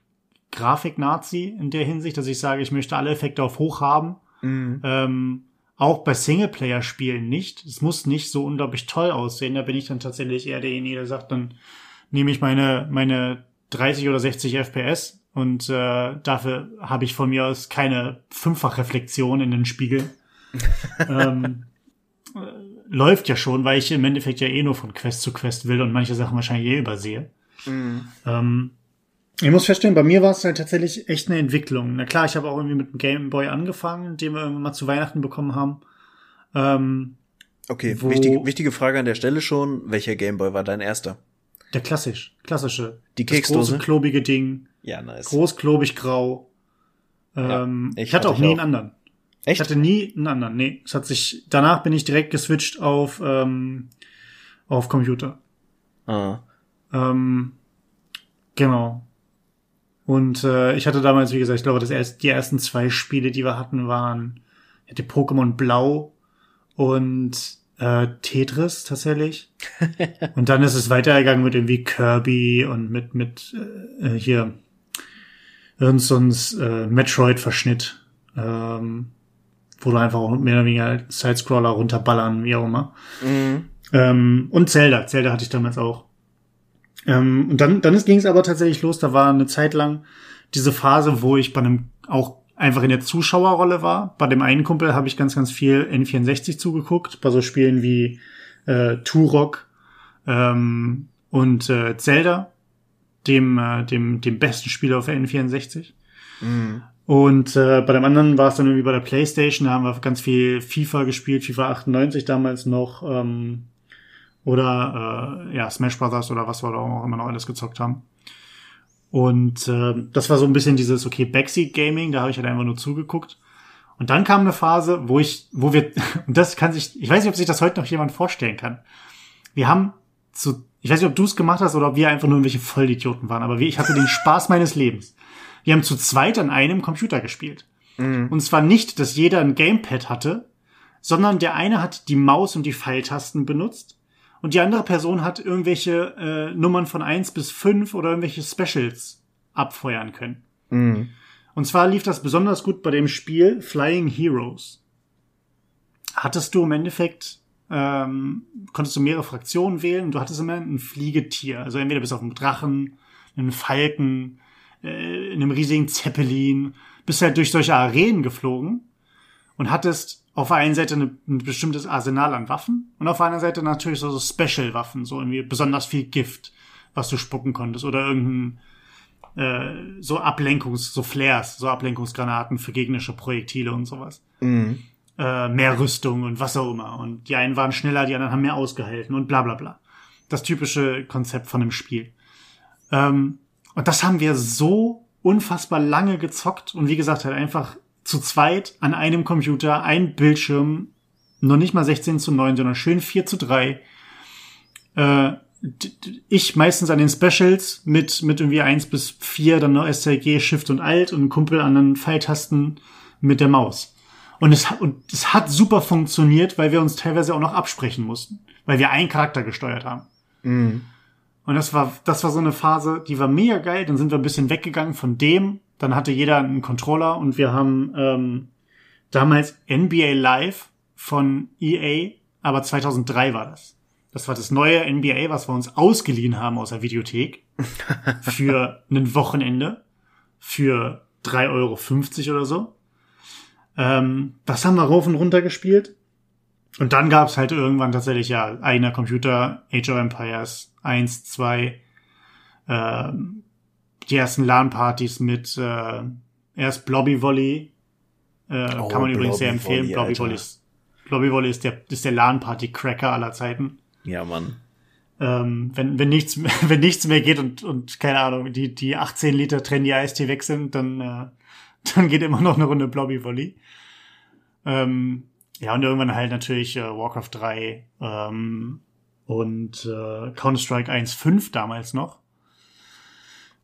Grafik-Nazi in der Hinsicht, dass ich sage, ich möchte alle Effekte auf hoch haben. Mhm. Ähm, auch bei Singleplayer-Spielen nicht. Es muss nicht so unglaublich toll aussehen. Da bin ich dann tatsächlich eher derjenige, der sagt, dann nehme ich meine, meine 30 oder 60 FPS und äh, dafür habe ich von mir aus keine Fünffachreflexion in den Spiegel. ähm, äh, läuft ja schon, weil ich im Endeffekt ja eh nur von Quest zu Quest will und manche Sachen wahrscheinlich eh übersehe. Mhm. Ähm, ich muss feststellen, bei mir war es halt tatsächlich echt eine Entwicklung. Na klar, ich habe auch irgendwie mit dem Game Boy angefangen, den wir irgendwann mal zu Weihnachten bekommen haben. Ähm, okay, wichtige, wichtige Frage an der Stelle schon. Welcher Game Boy war dein erster? Der klassisch, klassische. Die Keksdose? Das große, klobige Ding. Ja, nice. Groß, klobig, grau. Ähm, ja, ich, hatte, hatte auch nie auch. einen anderen. Echt? Ich hatte nie einen anderen. Nee, es hat sich, danach bin ich direkt geswitcht auf, ähm, auf Computer. Ah. Ähm, genau. Und äh, ich hatte damals, wie gesagt, ich glaube, das erst, die ersten zwei Spiele, die wir hatten, waren ich hatte Pokémon Blau und äh, Tetris tatsächlich. und dann ist es weitergegangen mit irgendwie Kirby und mit mit äh, hier irgend so ein äh, Metroid-Verschnitt, ähm, wo du einfach auch mehr oder weniger Sidescroller runterballern, wie auch immer. Mhm. Ähm, und Zelda. Zelda hatte ich damals auch. Ähm, und dann, dann ging es aber tatsächlich los. Da war eine Zeit lang diese Phase, wo ich bei einem auch einfach in der Zuschauerrolle war. Bei dem einen Kumpel habe ich ganz, ganz viel N64 zugeguckt, bei so Spielen wie äh, Turok ähm, und äh, Zelda, dem, äh, dem, dem besten Spiel auf der N64. Mhm. Und äh, bei dem anderen war es dann irgendwie bei der Playstation, da haben wir ganz viel FIFA gespielt, FIFA 98 damals noch, ähm, oder äh, ja, Smash Brothers oder was wir da auch immer noch alles gezockt haben. Und äh, das war so ein bisschen dieses, okay, Backseat Gaming, da habe ich halt einfach nur zugeguckt. Und dann kam eine Phase, wo ich, wo wir, und das kann sich, ich weiß nicht, ob sich das heute noch jemand vorstellen kann. Wir haben zu, ich weiß nicht, ob du es gemacht hast oder ob wir einfach nur irgendwelche Vollidioten waren, aber ich hatte den Spaß meines Lebens. Wir haben zu zweit an einem Computer gespielt. Mhm. Und zwar nicht, dass jeder ein Gamepad hatte, sondern der eine hat die Maus und die Pfeiltasten benutzt und die andere Person hat irgendwelche äh, Nummern von eins bis fünf oder irgendwelche Specials abfeuern können. Mhm. Und zwar lief das besonders gut bei dem Spiel Flying Heroes. Hattest du im Endeffekt, ähm, konntest du mehrere Fraktionen wählen, du hattest immer ein Fliegetier. Also entweder bist du auf einem Drachen, einem Falken, äh, in einem riesigen Zeppelin, bist halt durch solche Arenen geflogen und hattest auf der einen Seite ein, ein bestimmtes Arsenal an Waffen und auf der anderen Seite natürlich so, so Special-Waffen, so irgendwie besonders viel Gift, was du spucken konntest oder irgendein äh, so Ablenkungs-, so Flares, so Ablenkungsgranaten für gegnerische Projektile und sowas. Mhm. Äh, mehr Rüstung und was auch immer. Und die einen waren schneller, die anderen haben mehr ausgehalten und bla bla bla. Das typische Konzept von einem Spiel. Ähm, und das haben wir so unfassbar lange gezockt und wie gesagt halt einfach zu zweit an einem Computer, ein Bildschirm, noch nicht mal 16 zu 9, sondern schön 4 zu 3. Äh, ich meistens an den Specials mit, mit irgendwie 1 bis 4, dann noch SLG, Shift und Alt und ein Kumpel an den Pfeiltasten mit der Maus. Und es, und es hat super funktioniert, weil wir uns teilweise auch noch absprechen mussten, weil wir einen Charakter gesteuert haben. Mhm. Und das war, das war so eine Phase, die war mega geil. Dann sind wir ein bisschen weggegangen von dem. Dann hatte jeder einen Controller und wir haben ähm, damals NBA Live von EA, aber 2003 war das. Das war das neue NBA, was wir uns ausgeliehen haben aus der Videothek für ein Wochenende für 3,50 Euro oder so. Ähm, das haben wir rauf und runter gespielt. Und dann gab's halt irgendwann tatsächlich ja eigener Computer, Age of Empires 1, 2, ähm, die ersten LAN-Partys mit äh, erst Blobby Volley, äh, Oh, kann man übrigens sehr empfehlen. Volley, Blobby. Volley ist, Blobby Volley ist der, ist der LAN-Party-Cracker aller Zeiten. Ja, Mann. Ähm, wenn, wenn nichts, mehr- wenn nichts mehr geht und, und keine Ahnung, die, die 18 Liter Trendy Eistee weg sind, dann, äh, dann geht immer noch eine Runde Blobby Volley. Ähm, ja, und irgendwann halt natürlich äh, Warcraft 3 ähm, und äh, Counter-Strike 1.5 damals noch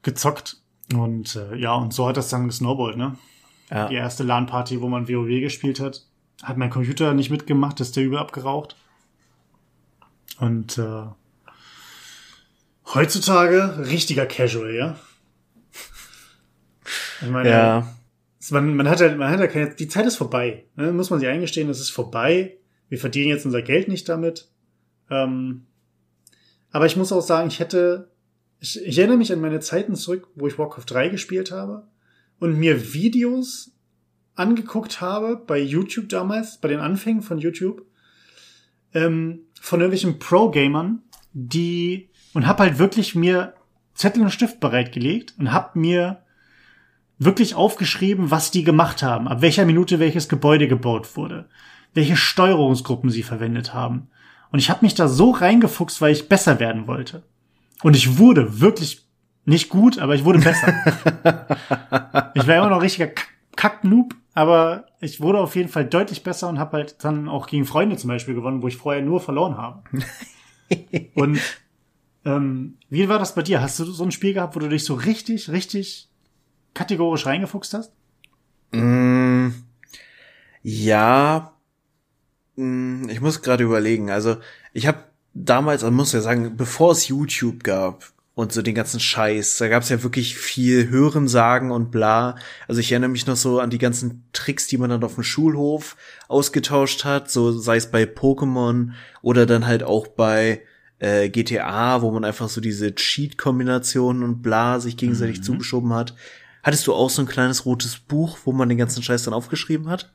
gezockt. Und äh, ja, und so hat das dann gesnowballt, ne? Ja. Die erste LAN-Party, wo man WoW gespielt hat, hat mein Computer nicht mitgemacht, ist der übel abgeraucht. Und äh, heutzutage richtiger Casual, ja. Ich meine, Ja. Man, man hat ja, man hat ja keine, die Zeit ist vorbei. Ne? Muss man sich eingestehen, es ist vorbei. Wir verdienen jetzt unser Geld nicht damit. Ähm, aber ich muss auch sagen, ich hätte, ich, ich erinnere mich an meine Zeiten zurück, wo ich Warcraft 3 gespielt habe und mir Videos angeguckt habe bei YouTube damals, bei den Anfängen von YouTube, ähm, von irgendwelchen Pro-Gamern, die und hab halt wirklich mir Zettel und Stift bereitgelegt und hab mir wirklich aufgeschrieben, was die gemacht haben, ab welcher Minute welches Gebäude gebaut wurde, welche Steuerungsgruppen sie verwendet haben. Und ich habe mich da so reingefuchst, weil ich besser werden wollte. Und ich wurde wirklich nicht gut, aber ich wurde besser. ich war immer noch richtiger Kack- Kack-Noob, aber ich wurde auf jeden Fall deutlich besser und habe halt dann auch gegen Freunde zum Beispiel gewonnen, wo ich vorher nur verloren habe. und ähm, wie war das bei dir? Hast du so ein Spiel gehabt, wo du dich so richtig, richtig kategorisch reingefuchst hast? Mm, ja, mm, ich muss gerade überlegen. Also ich habe damals, man muss ja sagen, bevor es YouTube gab und so den ganzen Scheiß, da gab es ja wirklich viel Hörensagen und bla. Also ich erinnere mich noch so an die ganzen Tricks, die man dann auf dem Schulhof ausgetauscht hat, so sei es bei Pokémon oder dann halt auch bei äh, GTA, wo man einfach so diese Cheat-Kombinationen und bla sich gegenseitig zugeschoben hat. Hattest du auch so ein kleines rotes Buch, wo man den ganzen Scheiß dann aufgeschrieben hat?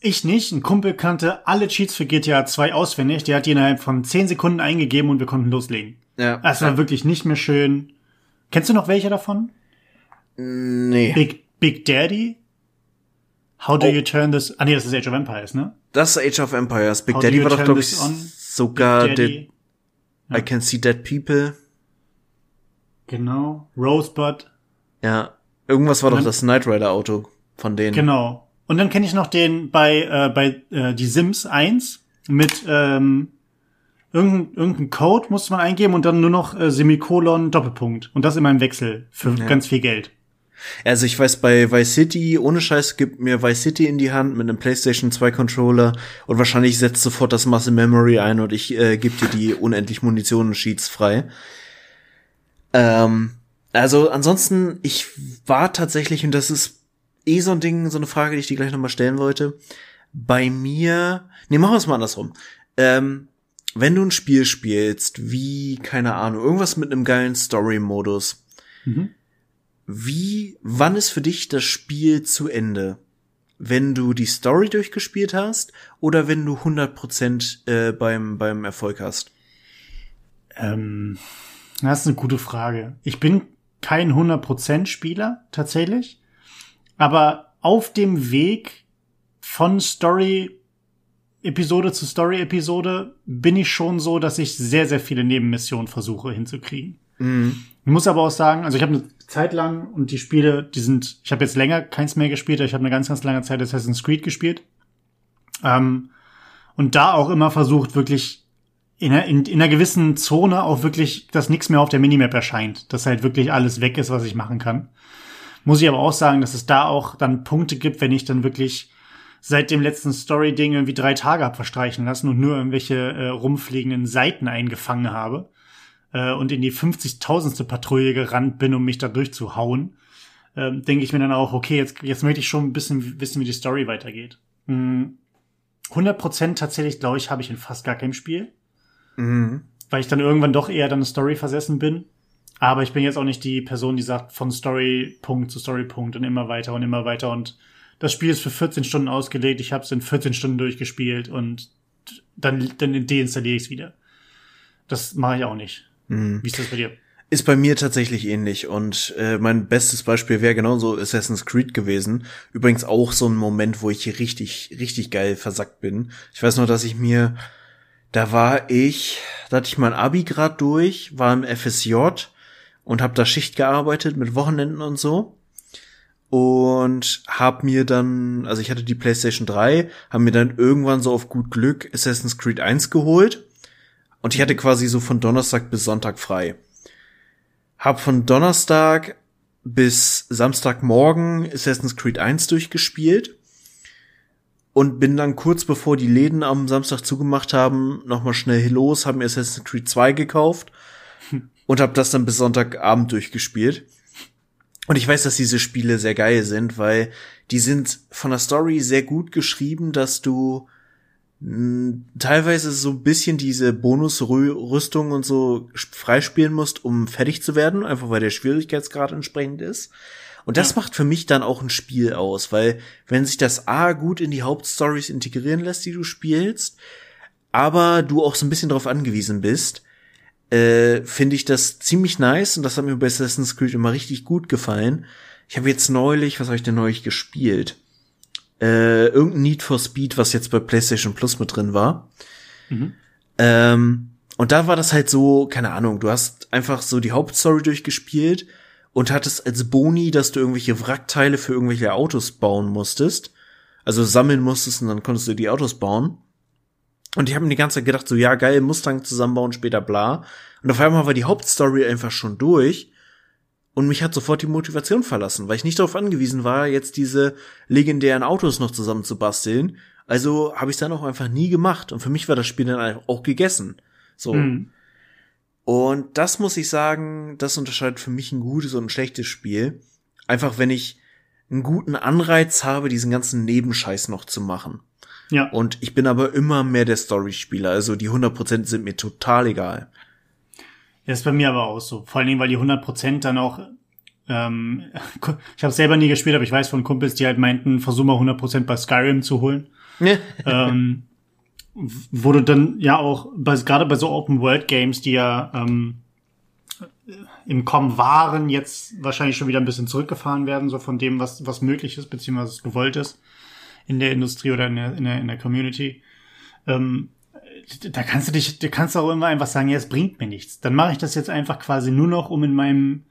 Ich nicht. Ein Kumpel kannte alle Cheats für GTA 2 auswendig. Der hat die innerhalb von 10 Sekunden eingegeben und wir konnten loslegen. Ja. Das war wirklich nicht mehr schön. Kennst du noch welche davon? Nee. Big, Big Daddy? How do Oh. you turn this? Ah nee, das ist Age of Empires, ne? Das ist Age of Empires. Big How Daddy war doch, glaube ich, sogar der Daddy. I Can See Dead People. Genau. Rosebud. Ja. Irgendwas war doch dann- das Knight Rider Auto von denen. Genau. Und dann kenne ich noch den bei, äh, bei äh, die Sims 1 mit ähm, irgendein, irgendein Code musste man eingeben und dann nur noch äh, Semikolon Doppelpunkt. Und das immer im Wechsel für ganz viel Geld. Also ich weiß, bei Vice City, ohne Scheiß, gibt mir Vice City in die Hand mit einem PlayStation 2 Controller und wahrscheinlich setzt sofort das Muscle Memory ein und ich äh, gebe dir die unendlich Munition Sheets frei. Ähm, also ansonsten, ich war tatsächlich, und das ist eh so ein Ding, so eine Frage, die ich dir gleich nochmal stellen wollte. Bei mir, nee, machen wir es mal andersrum. Ähm, wenn du ein Spiel spielst, wie, keine Ahnung, irgendwas mit einem geilen Story-Modus, Mhm. wie, wann ist für dich das Spiel zu Ende? Wenn du die Story durchgespielt hast oder wenn du 100% äh, beim, beim Erfolg hast? Ähm, das ist eine gute Frage. Ich bin kein 100% Spieler, tatsächlich. Aber auf dem Weg von Story Episode zu Story Episode bin ich schon so, dass ich sehr, sehr viele Nebenmissionen versuche hinzukriegen. Ich muss aber auch sagen, also ich habe eine Zeit lang und die Spiele, die sind, ich habe jetzt länger keins mehr gespielt, aber ich habe eine ganz, ganz lange Zeit Assassin's Creed gespielt. Ähm, und da auch immer versucht, wirklich in einer, in, in einer gewissen Zone auch wirklich, dass nichts mehr auf der Minimap erscheint, dass halt wirklich alles weg ist, was ich machen kann. Muss ich aber auch sagen, dass es da auch dann Punkte gibt, wenn ich dann wirklich seit dem letzten Story-Ding irgendwie drei Tage hab verstreichen lassen und nur irgendwelche äh, rumfliegenden Seiten eingefangen habe äh, und in die 50.000. Patrouille gerannt bin, um mich da durchzuhauen, äh, denke ich mir dann auch, okay, jetzt, jetzt möchte ich schon ein bisschen wissen, wie die Story weitergeht. Hm, 100% tatsächlich, glaube ich, habe ich in fast gar keinem Spiel. Mhm. Weil ich dann irgendwann doch eher dann Story versessen bin. Aber ich bin jetzt auch nicht die Person, die sagt, von Story-Punkt zu Story-Punkt und immer weiter und immer weiter. Und das Spiel ist für 14 Stunden ausgelegt. Ich habe es in 14 Stunden durchgespielt und dann, dann deinstalliere ich es wieder. Das mache ich auch nicht. Mhm. Wie ist das bei dir? Ist bei mir tatsächlich ähnlich und äh, mein bestes Beispiel wäre genauso Assassin's Creed gewesen. Übrigens auch so ein Moment, wo ich richtig, richtig geil versackt bin. Ich weiß noch, dass ich mir, da war ich, da hatte ich mein Abi grad durch, war im FSJ und habe da Schicht gearbeitet mit Wochenenden und so. Und hab mir dann, also ich hatte die PlayStation 3, hab mir dann irgendwann so auf gut Glück Assassin's Creed 1 geholt. Und ich hatte quasi so von Donnerstag bis Sonntag frei. Hab von Donnerstag bis Samstagmorgen Assassin's Creed 1 durchgespielt und bin dann kurz bevor die Läden am Samstag zugemacht haben, nochmal schnell los, haben mir Assassin's Creed 2 gekauft und habe das dann bis Sonntagabend durchgespielt. Und ich weiß, dass diese Spiele sehr geil sind, weil die sind von der Story sehr gut geschrieben, dass du teilweise so ein bisschen diese Bonusrüstung und so freispielen musst, um fertig zu werden, einfach weil der Schwierigkeitsgrad entsprechend ist. Und das ja. macht für mich dann auch ein Spiel aus, weil wenn sich das A gut in die Hauptstories integrieren lässt, die du spielst, aber du auch so ein bisschen darauf angewiesen bist, äh, finde ich das ziemlich nice und das hat mir bei Assassin's Creed immer richtig gut gefallen. Ich habe jetzt neulich, was habe ich denn neulich gespielt? Äh, irgendein Need for Speed, was jetzt bei PlayStation Plus mit drin war. Mhm. Ähm, und da war das halt so, keine Ahnung, du hast einfach so die Hauptstory durchgespielt und hattest als Boni, dass du irgendwelche Wrackteile für irgendwelche Autos bauen musstest. Also sammeln musstest und dann konntest du die Autos bauen. Und ich habe mir die ganze Zeit gedacht, so ja, geil, Mustang zusammenbauen, später bla. Und auf einmal war die Hauptstory einfach schon durch. Und mich hat sofort die Motivation verlassen, weil ich nicht darauf angewiesen war, jetzt diese legendären Autos noch zusammen zu basteln. Also habe ich dann auch einfach nie gemacht. Und für mich war das Spiel dann auch gegessen. So. Mhm. Und das muss ich sagen, das unterscheidet für mich ein gutes und ein schlechtes Spiel. Einfach wenn ich einen guten Anreiz habe, diesen ganzen Nebenscheiß noch zu machen. Ja. Und ich bin aber immer mehr der Story-Spieler. Also die 100% sind mir total egal. Das ist bei mir aber auch so. Vor allen Dingen, weil die 100% dann auch ähm, ich habe selber nie gespielt, aber ich weiß von Kumpels, die halt meinten, versuch mal 100% bei Skyrim zu holen. ähm, wo du dann ja auch, bei, gerade bei so Open-World-Games, die ja ähm, im Kommen waren, jetzt wahrscheinlich schon wieder ein bisschen zurückgefahren werden, so von dem, was, was möglich ist, beziehungsweise gewollt ist in der Industrie oder in der, in der, in der Community. Ähm, da kannst du dich, da kannst du auch immer einfach sagen, ja, es bringt mir nichts. Dann mache ich das jetzt einfach quasi nur noch, um in meinem,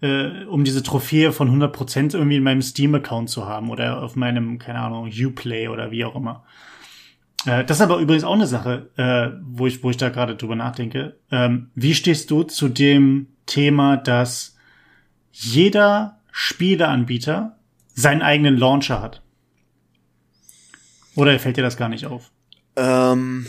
äh, um diese Trophäe von 100% irgendwie in meinem Steam-Account zu haben oder auf meinem, keine Ahnung, Uplay oder wie auch immer. Äh, das ist aber übrigens auch eine Sache, äh, wo ich, wo ich da gerade drüber nachdenke. Ähm, wie stehst du zu dem Thema, dass jeder Spieleanbieter seinen eigenen Launcher hat? Oder fällt dir das gar nicht auf? Ähm,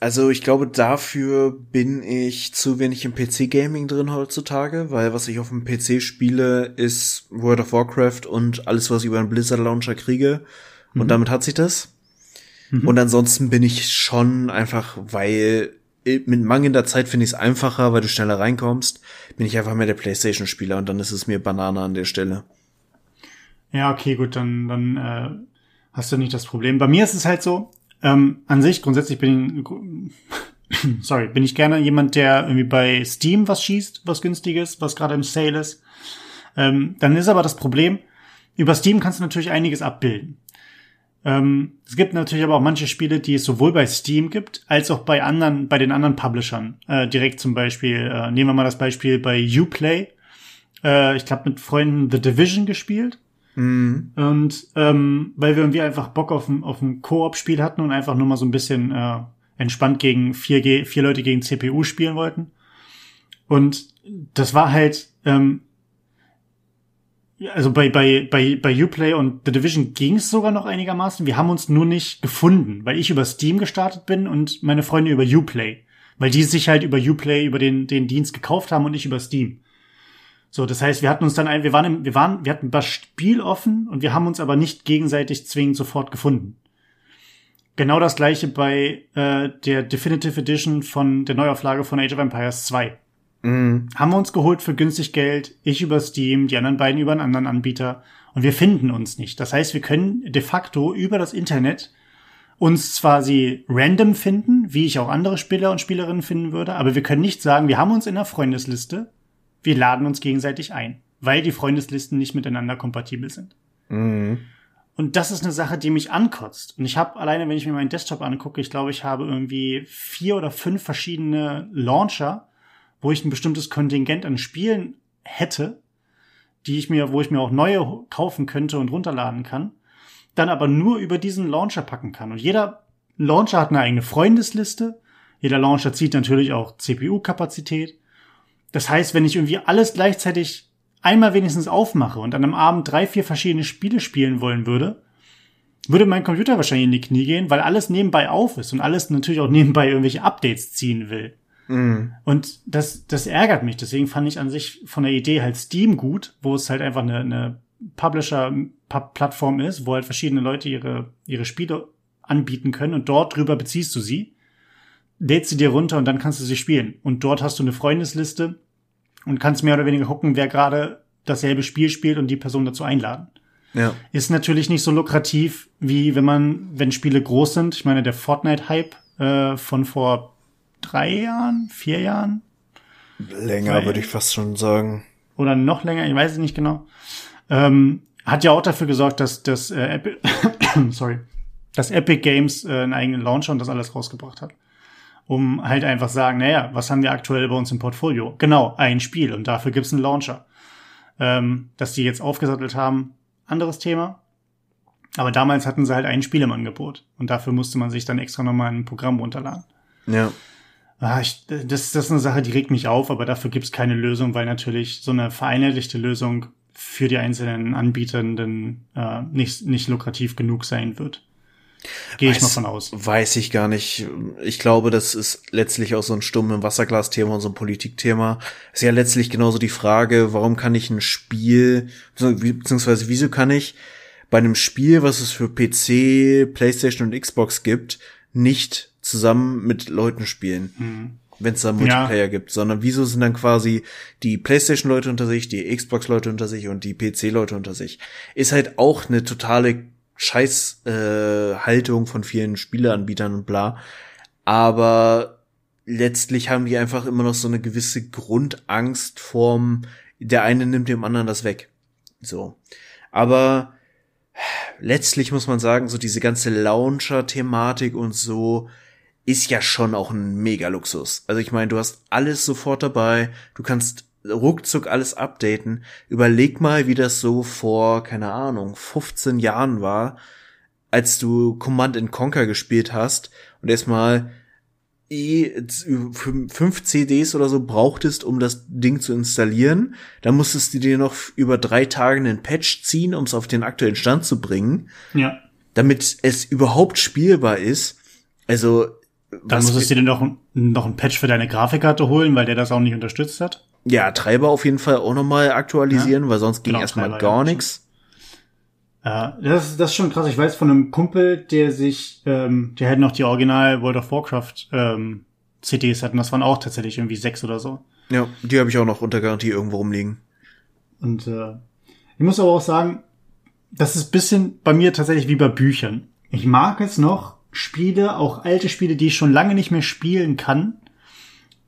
also ich glaube, dafür bin ich zu wenig im PC-Gaming drin heutzutage, weil was ich auf dem PC spiele, ist World of Warcraft und alles, was ich über einen Blizzard-Launcher kriege. Und mhm. damit hat sich das. Mhm. Und ansonsten bin ich schon einfach, weil mit mangelnder Zeit finde ich es einfacher, weil du schneller reinkommst, bin ich einfach mehr der Playstation-Spieler und dann ist es mir Banane an der Stelle. Ja, okay, gut, dann, dann äh, hast du nicht das Problem. Bei mir ist es halt so, ähm, an sich grundsätzlich bin ich, sorry, bin ich gerne jemand, der irgendwie bei Steam was schießt, was günstiges, was gerade im Sale ist. Ähm, dann ist aber das Problem, über Steam kannst du natürlich einiges abbilden. Ähm, es gibt natürlich aber auch manche Spiele, die es sowohl bei Steam gibt, als auch bei anderen, bei den anderen Publishern. Äh, direkt zum Beispiel, äh, nehmen wir mal das Beispiel bei Uplay. Äh, ich glaube, mit Freunden The Division gespielt. Mhm. Und ähm, weil wir irgendwie einfach Bock auf ein, auf ein Koop-Spiel hatten und einfach nur mal so ein bisschen äh, entspannt gegen vier, G vier Leute gegen CPU spielen wollten. Und das war halt, ähm, also bei, bei, bei, bei Uplay und The Division ging es sogar noch einigermaßen. Wir haben uns nur nicht gefunden, weil ich über Steam gestartet bin und meine Freunde über Uplay. Weil die sich halt über Uplay, über den, den Dienst gekauft haben und nicht über Steam. So, das heißt, wir hatten uns dann ein, wir waren, im, wir waren, wir hatten das Spiel offen und wir haben uns aber nicht gegenseitig zwingend sofort gefunden. Genau das gleiche bei äh, der Definitive Edition von der Neuauflage von Age of Empires 2. Mhm. Haben wir uns geholt für günstig Geld, ich über Steam, die anderen beiden über einen anderen Anbieter und wir finden uns nicht. Das heißt, wir können de facto über das Internet uns zwar sie random finden, wie ich auch andere Spieler und Spielerinnen finden würde, aber wir können nicht sagen, wir haben uns in der Freundesliste, wir laden uns gegenseitig ein, weil die Freundeslisten nicht miteinander kompatibel sind. Mhm. Und das ist eine Sache, die mich ankotzt. Und ich habe alleine, wenn ich mir meinen Desktop angucke, ich glaube, ich habe irgendwie vier oder fünf verschiedene Launcher, wo ich ein bestimmtes Kontingent an Spielen hätte, die ich mir, wo ich mir auch neue kaufen könnte und runterladen kann, dann aber nur über diesen Launcher packen kann. Und jeder Launcher hat eine eigene Freundesliste. Jeder Launcher zieht natürlich auch CPU-Kapazität. Das heißt, wenn ich irgendwie alles gleichzeitig einmal wenigstens aufmache und an einem Abend drei, vier verschiedene Spiele spielen wollen würde, würde mein Computer wahrscheinlich in die Knie gehen, weil alles nebenbei auf ist und alles natürlich auch nebenbei irgendwelche Updates ziehen will. Mhm. Und das, das ärgert mich. Deswegen fand ich an sich von der Idee halt Steam gut, wo es halt einfach eine, eine Publisher-Plattform ist, wo halt verschiedene Leute ihre, ihre Spiele anbieten können und dort drüber beziehst du sie, lädst sie dir runter und dann kannst du sie spielen. Und dort hast du eine Freundesliste und kannst mehr oder weniger gucken, wer gerade dasselbe Spiel spielt und die Person dazu einladen. Ja. Ist natürlich nicht so lukrativ, wie wenn man, wenn Spiele groß sind. Ich meine, der Fortnite-Hype äh, von vor drei Jahren, vier Jahren. Länger, würde ich fast schon sagen. Oder noch länger, ich weiß es nicht genau. Ähm, hat ja auch dafür gesorgt, dass das äh, Epi sorry, dass Epic Games äh, einen eigenen Launcher und das alles rausgebracht hat. Um halt einfach sagen, naja, was haben wir aktuell bei uns im Portfolio? Genau, ein Spiel und dafür gibt's einen Launcher. Ähm, dass die jetzt aufgesattelt haben, anderes Thema. Aber damals hatten sie halt ein Spiel im Angebot und dafür musste man sich dann extra nochmal ein Programm runterladen. Ja. Ah, ich, das, das ist eine Sache, die regt mich auf, aber dafür gibt's keine Lösung, weil natürlich so eine vereinheitlichte Lösung für die einzelnen Anbietenden äh, nicht, nicht lukrativ genug sein wird. Gehe ich mal von aus. Weiß ich gar nicht. Ich glaube, das ist letztlich auch so ein Stumm im Wasserglas-Thema und so ein Politikthema. Ist ja letztlich genauso die Frage, warum kann ich ein Spiel, beziehungsweise wieso kann ich bei einem Spiel, was es für PC, PlayStation und Xbox gibt, nicht zusammen mit Leuten spielen. Mhm. Wenn es da Multiplayer ja. gibt, sondern wieso sind dann quasi die PlayStation-Leute unter sich, die Xbox-Leute unter sich und die PC-Leute unter sich? Ist halt auch eine totale Scheißhaltung äh, von vielen Spieleanbietern und bla. Aber letztlich haben die einfach immer noch so eine gewisse Grundangst vorm, der eine nimmt dem anderen das weg. So. Aber letztlich muss man sagen, so diese ganze Launcher-Thematik und so, ist ja schon auch ein Mega-Luxus. Also ich meine, du hast alles sofort dabei, du kannst ruckzuck alles updaten. Überleg mal, wie das so vor, keine Ahnung, 15 Jahren war, als du Command Conquer gespielt hast und erstmal fünf CDs oder so brauchtest, um das Ding zu installieren. Dann musstest du dir noch über drei Tage einen Patch ziehen, um es auf den aktuellen Stand zu bringen. Ja. Damit es überhaupt spielbar ist. Also dann musstest du dir noch, noch ein Patch für deine Grafikkarte holen, weil der das auch nicht unterstützt hat. Ja, Treiber auf jeden Fall auch nochmal aktualisieren, ja. weil sonst ging genau, erstmal gar ja, nichts. Ja, das, das ist schon krass. Ich weiß von einem Kumpel, der sich, ähm, der halt noch die Original World of Warcraft ähm, CDs hatten. Das waren auch tatsächlich irgendwie sechs oder so. Ja, die habe ich auch noch unter Garantie irgendwo rumliegen. Und äh, ich muss aber auch sagen, das ist bisschen bei mir tatsächlich wie bei Büchern. Ich mag es noch, Spiele, auch alte Spiele, die ich schon lange nicht mehr spielen kann,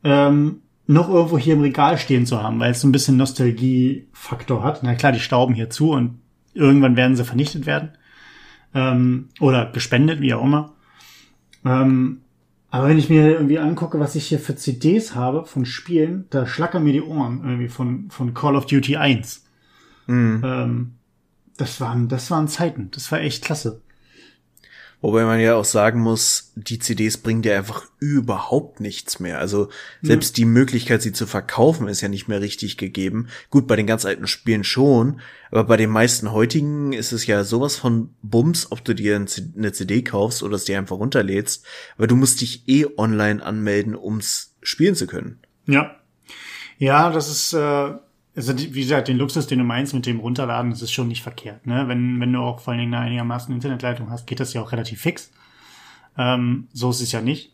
ähm, noch irgendwo hier im Regal stehen zu haben, weil es so ein bisschen Nostalgie-Faktor hat. Na klar, die stauben hier zu und irgendwann werden sie vernichtet werden. Ähm, oder gespendet, wie auch immer. Ähm, aber wenn ich mir irgendwie angucke, was ich hier für CDs habe von Spielen, da schlackern mir die Ohren irgendwie von, von Call of Duty 1. Mhm. Ähm, das waren, das waren Zeiten. Das war echt klasse. Wobei man ja auch sagen muss, die CDs bringen dir einfach überhaupt nichts mehr. Also selbst ja. die Möglichkeit, sie zu verkaufen, ist ja nicht mehr richtig gegeben. Gut, bei den ganz alten Spielen schon, aber bei den meisten heutigen ist es ja sowas von Bums, ob du dir eine CD kaufst oder es dir einfach runterlädst, weil du musst dich eh online anmelden, ums spielen zu können. Ja. Ja, das ist, äh, also wie gesagt, den Luxus, den du meinst mit dem Runterladen, das ist schon nicht verkehrt. Ne? Wenn, wenn du auch vor allen Dingen eine einigermaßen Internetleitung hast, geht das ja auch relativ fix. Ähm, so ist es ja nicht.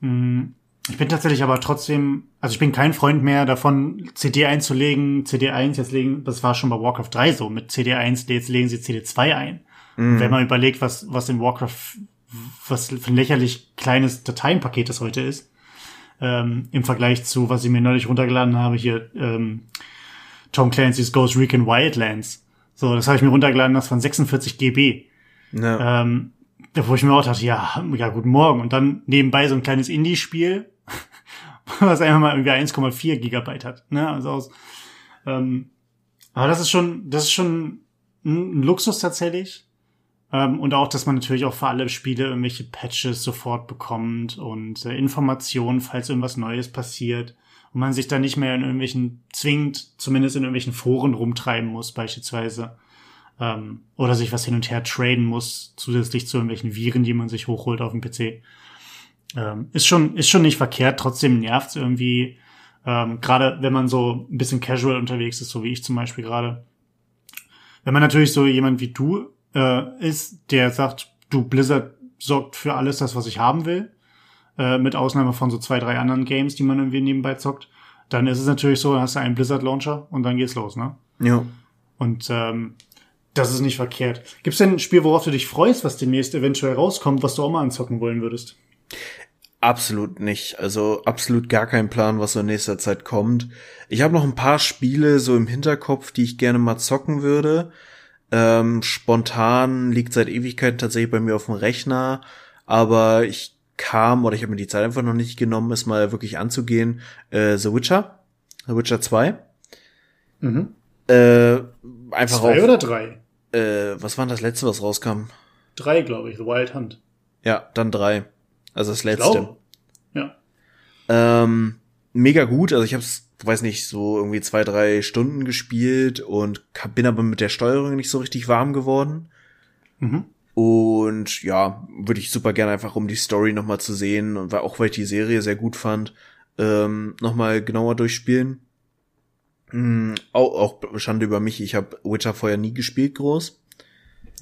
Hm, ich bin tatsächlich aber trotzdem, also ich bin kein Freund mehr davon, CD einzulegen, CD1 jetzt legen, das war schon bei Warcraft 3 so, mit CD1 jetzt legen sie CD2 ein. Mhm. Wenn man überlegt, was, was in Warcraft, was für ein lächerlich kleines Dateienpaket das heute ist, ähm, im Vergleich zu, was ich mir neulich runtergeladen habe, hier ähm, Tom Clancy's Ghost Recon Wildlands. So, das habe ich mir runtergeladen, das von 46 GB. Ja. Ähm, wo ich mir auch dachte, ja, ja, guten Morgen. Und dann nebenbei so ein kleines Indie-Spiel, was einfach mal irgendwie 1,4 Gigabyte hat. Ne? Also aus, ähm, aber das ist schon, das ist schon ein Luxus tatsächlich. Ähm, und auch, dass man natürlich auch für alle Spiele irgendwelche Patches sofort bekommt und äh, Informationen, falls irgendwas Neues passiert. Und man sich da nicht mehr in irgendwelchen, zwingend, zumindest in irgendwelchen Foren rumtreiben muss, beispielsweise. Ähm, oder sich was hin und her traden muss, zusätzlich zu irgendwelchen Viren, die man sich hochholt auf dem PC. Ähm, ist schon, ist schon nicht verkehrt, trotzdem nervt's irgendwie. Ähm, gerade wenn man so ein bisschen casual unterwegs ist, so wie ich zum Beispiel gerade. Wenn man natürlich so jemand wie du äh, ist, der sagt, du Blizzard sorgt für alles das, was ich haben will, äh, mit Ausnahme von so zwei, drei anderen Games, die man irgendwie nebenbei zockt, dann ist es natürlich so, dann hast du einen Blizzard Launcher und dann geht's los, ne? Ja. Und ähm, das ist nicht verkehrt. Gibt's denn ein Spiel, worauf du dich freust, was demnächst eventuell rauskommt, was du auch mal anzocken wollen würdest? Absolut nicht. Also absolut gar kein Plan, was so in nächster Zeit kommt. Ich habe noch ein paar Spiele so im Hinterkopf, die ich gerne mal zocken würde. Ähm, spontan liegt seit Ewigkeiten tatsächlich bei mir auf dem Rechner, aber ich kam oder ich habe mir die Zeit einfach noch nicht genommen, es mal wirklich anzugehen. Äh, The Witcher, The Witcher 2. Mhm. Äh, einfach Zwei auf, oder drei? Äh, was war das letzte, was rauskam? Drei, glaube ich, The Wild Hunt. Ja, dann drei. Also das letzte. Ja. Ähm, mega gut. Also ich habe es, weiß nicht, so irgendwie zwei, drei Stunden gespielt und bin aber mit der Steuerung nicht so richtig warm geworden. Mhm. Und ja, würde ich super gerne einfach, um die Story nochmal zu sehen und auch weil ich die Serie sehr gut fand, ähm, nochmal genauer durchspielen. Mhm, auch, auch Schande über mich, ich habe Witcher vorher nie gespielt groß.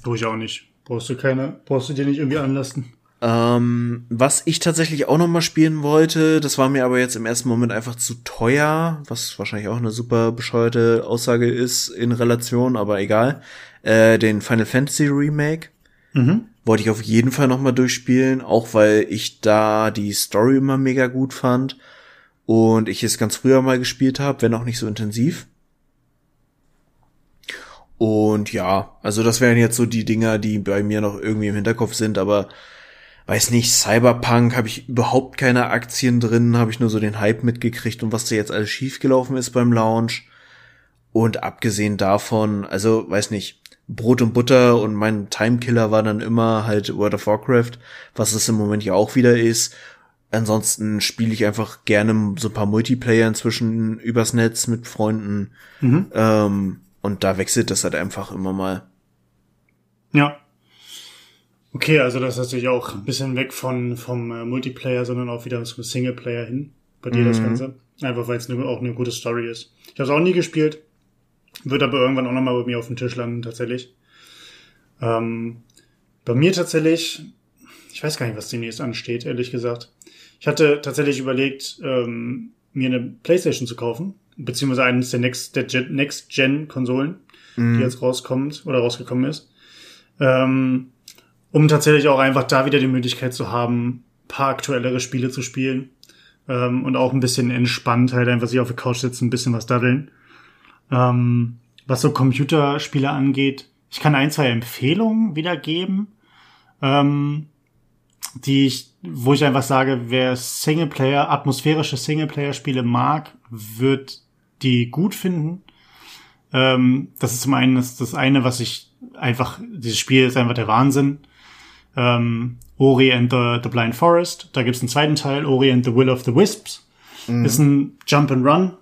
Du ich auch nicht. Brauchst du keine, brauchst du dir nicht irgendwie anlassen. Ähm, was ich tatsächlich auch noch mal spielen wollte, das war mir aber jetzt im ersten Moment einfach zu teuer, was wahrscheinlich auch eine super bescheuerte Aussage ist in Relation, aber egal. Äh, den Final Fantasy Remake mhm. wollte ich auf jeden Fall noch mal durchspielen, auch weil ich da die Story immer mega gut fand und ich es ganz früher mal gespielt habe, wenn auch nicht so intensiv. Und ja, also das wären jetzt so die Dinger, die bei mir noch irgendwie im Hinterkopf sind, aber weiß nicht, Cyberpunk habe ich überhaupt keine Aktien drin, habe ich nur so den Hype mitgekriegt und was da jetzt alles schiefgelaufen ist beim Launch. Und abgesehen davon, also weiß nicht, Brot und Butter und mein Timekiller war dann immer halt World of Warcraft, was es im Moment ja auch wieder ist. Ansonsten spiele ich einfach gerne so ein paar Multiplayer inzwischen übers Netz mit Freunden. Mhm. Ähm, und da wechselt das halt einfach immer mal. Ja, Okay, also das ist natürlich auch ein bisschen weg von vom äh, Multiplayer, sondern auch wieder zum Singleplayer hin. Bei dir mhm. das Ganze. Einfach weil es ne, auch eine gute Story ist. Ich habe es auch nie gespielt. Wird aber irgendwann auch nochmal bei mir auf dem Tisch landen, tatsächlich. Ähm, bei mir tatsächlich, ich weiß gar nicht, was demnächst ansteht, ehrlich gesagt. Ich hatte tatsächlich überlegt, ähm, mir eine Playstation zu kaufen, beziehungsweise eines der Next, Next-Gen-Konsolen, mhm. die jetzt rauskommt oder rausgekommen ist. Ähm, um tatsächlich auch einfach da wieder die Möglichkeit zu haben, paar aktuellere Spiele zu spielen ähm, und auch ein bisschen entspannt halt einfach sich auf der Couch sitzen, ein bisschen was daddeln. Ähm, was so Computerspiele angeht, ich kann ein, zwei Empfehlungen wiedergeben, ähm, die ich, wo ich einfach sage, wer Singleplayer, atmosphärische Singleplayer-Spiele mag, wird die gut finden. Ähm, das ist zum einen das, das eine, was ich einfach, dieses Spiel ist einfach der Wahnsinn. ähm, Ori and the, the Blind Forest. Da gibt's einen zweiten Teil, Ori and the Will of the Wisps. Mhm. Ist ein Jump and Run.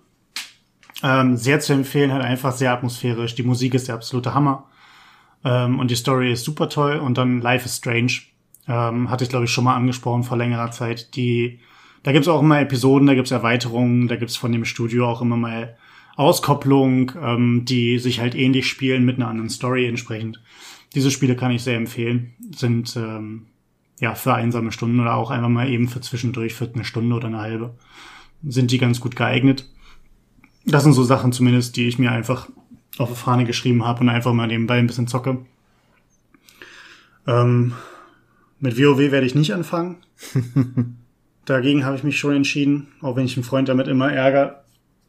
Ähm, sehr zu empfehlen, halt einfach sehr atmosphärisch. Die Musik ist der absolute Hammer. Ähm, und die Story ist super toll. Und dann Life is Strange. Ähm, hatte ich, glaube ich, schon mal angesprochen vor längerer Zeit. Die, da gibt's auch immer Episoden, da gibt's Erweiterungen, da gibt's von dem Studio auch immer mal Auskopplung, ähm, die sich halt ähnlich spielen mit einer anderen Story entsprechend. Diese Spiele kann ich sehr empfehlen. Sind ähm, ja für einsame Stunden oder auch einfach mal eben für zwischendurch für eine Stunde oder eine halbe sind die ganz gut geeignet. Das sind so Sachen zumindest, die ich mir einfach auf die Fahne geschrieben habe und einfach mal nebenbei ein bisschen zocke. Ähm, mit WoW werde ich nicht anfangen. Dagegen habe ich mich schon entschieden, auch wenn ich einen Freund damit immer ärgere,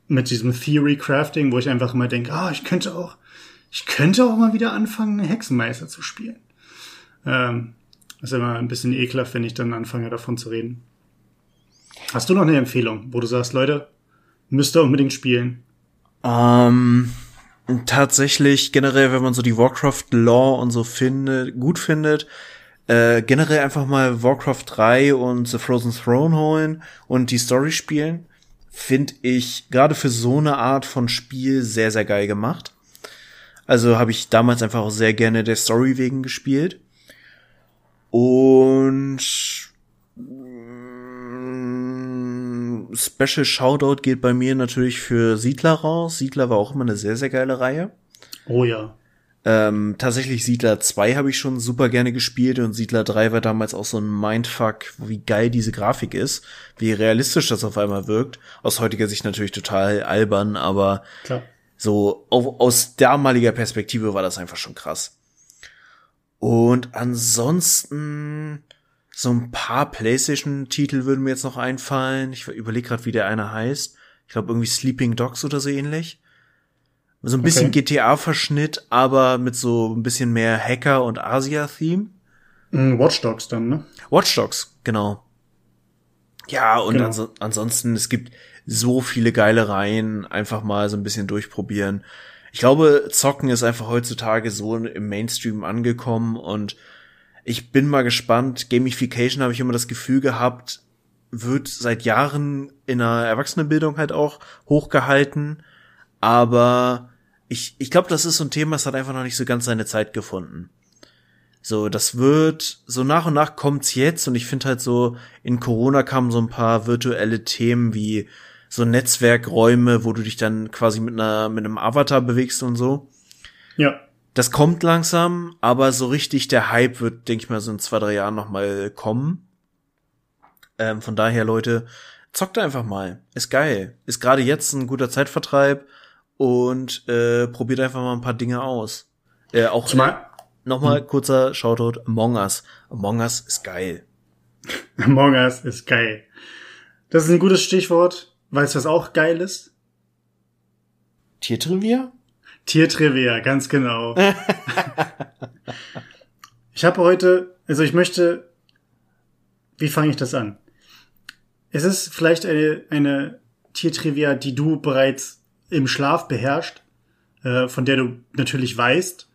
mit diesem Theory Crafting, wo ich einfach immer denke, ah, ich könnte auch, ich könnte auch mal wieder anfangen, Hexenmeister zu spielen. Ähm, das ist immer ein bisschen ekelhaft, wenn ich dann anfange, davon zu reden. Hast du noch eine Empfehlung, wo du sagst, Leute, müsst ihr unbedingt spielen? Ähm, tatsächlich generell, wenn man so die Warcraft Law und so findet, gut findet, äh, generell einfach mal Warcraft 3 und The Frozen Throne holen und die Story spielen, finde ich gerade für so eine Art von Spiel sehr, sehr geil gemacht. Also habe ich damals einfach auch sehr gerne der Story wegen gespielt. Und mm, Special Shoutout geht bei mir natürlich für Siedler raus. Siedler war auch immer eine sehr, sehr geile Reihe. Oh ja. Ähm, tatsächlich Siedler 2 habe ich schon super gerne gespielt und Siedler 3 war damals auch so ein Mindfuck, wie geil diese Grafik ist, wie realistisch das auf einmal wirkt. Aus heutiger Sicht natürlich total albern, aber Klar. so auf, aus damaliger Perspektive war das einfach schon krass. Und ansonsten so ein paar PlayStation-Titel würden mir jetzt noch einfallen. Ich überlege gerade, wie der eine heißt. Ich glaube irgendwie Sleeping Dogs oder so ähnlich. So ein bisschen okay. GTA-Verschnitt, aber mit so ein bisschen mehr Hacker- und Asia-Theme. Mm, Watch Dogs dann, ne? Watch Dogs, genau. Ja, und genau. ans ansonsten, es gibt so viele geile Reihen, einfach mal so ein bisschen durchprobieren. Ich glaube, Zocken ist einfach heutzutage so im Mainstream angekommen und ich bin mal gespannt. Gamification habe ich immer das Gefühl gehabt, wird seit Jahren in der Erwachsenenbildung halt auch hochgehalten. Aber ich, ich glaube, das ist so ein Thema, das hat einfach noch nicht so ganz seine Zeit gefunden. So, das wird, so nach und nach kommt's jetzt und ich finde halt so, in Corona kamen so ein paar virtuelle Themen wie so Netzwerkräume, wo du dich dann quasi mit einer, mit einem Avatar bewegst und so. Ja. Das kommt langsam, aber so richtig der Hype wird, denke ich mal, so in zwei, drei Jahren nochmal kommen. Ähm, von daher, Leute, zockt einfach mal. Ist geil. Ist gerade jetzt ein guter Zeitvertreib und äh, probiert einfach mal ein paar Dinge aus. Äh, auch Zumal, äh, nochmal hm. kurzer Shoutout Among Us. Among Us ist geil. Among Us ist geil. Das ist ein gutes Stichwort. Weißt du, was auch geil ist? Tiertrivia? Tiertrivia, ganz genau. ich habe heute, also ich möchte, wie fange ich das an? Es ist vielleicht eine, eine Tiertrivia, die du bereits im Schlaf beherrscht, äh, von der du natürlich weißt.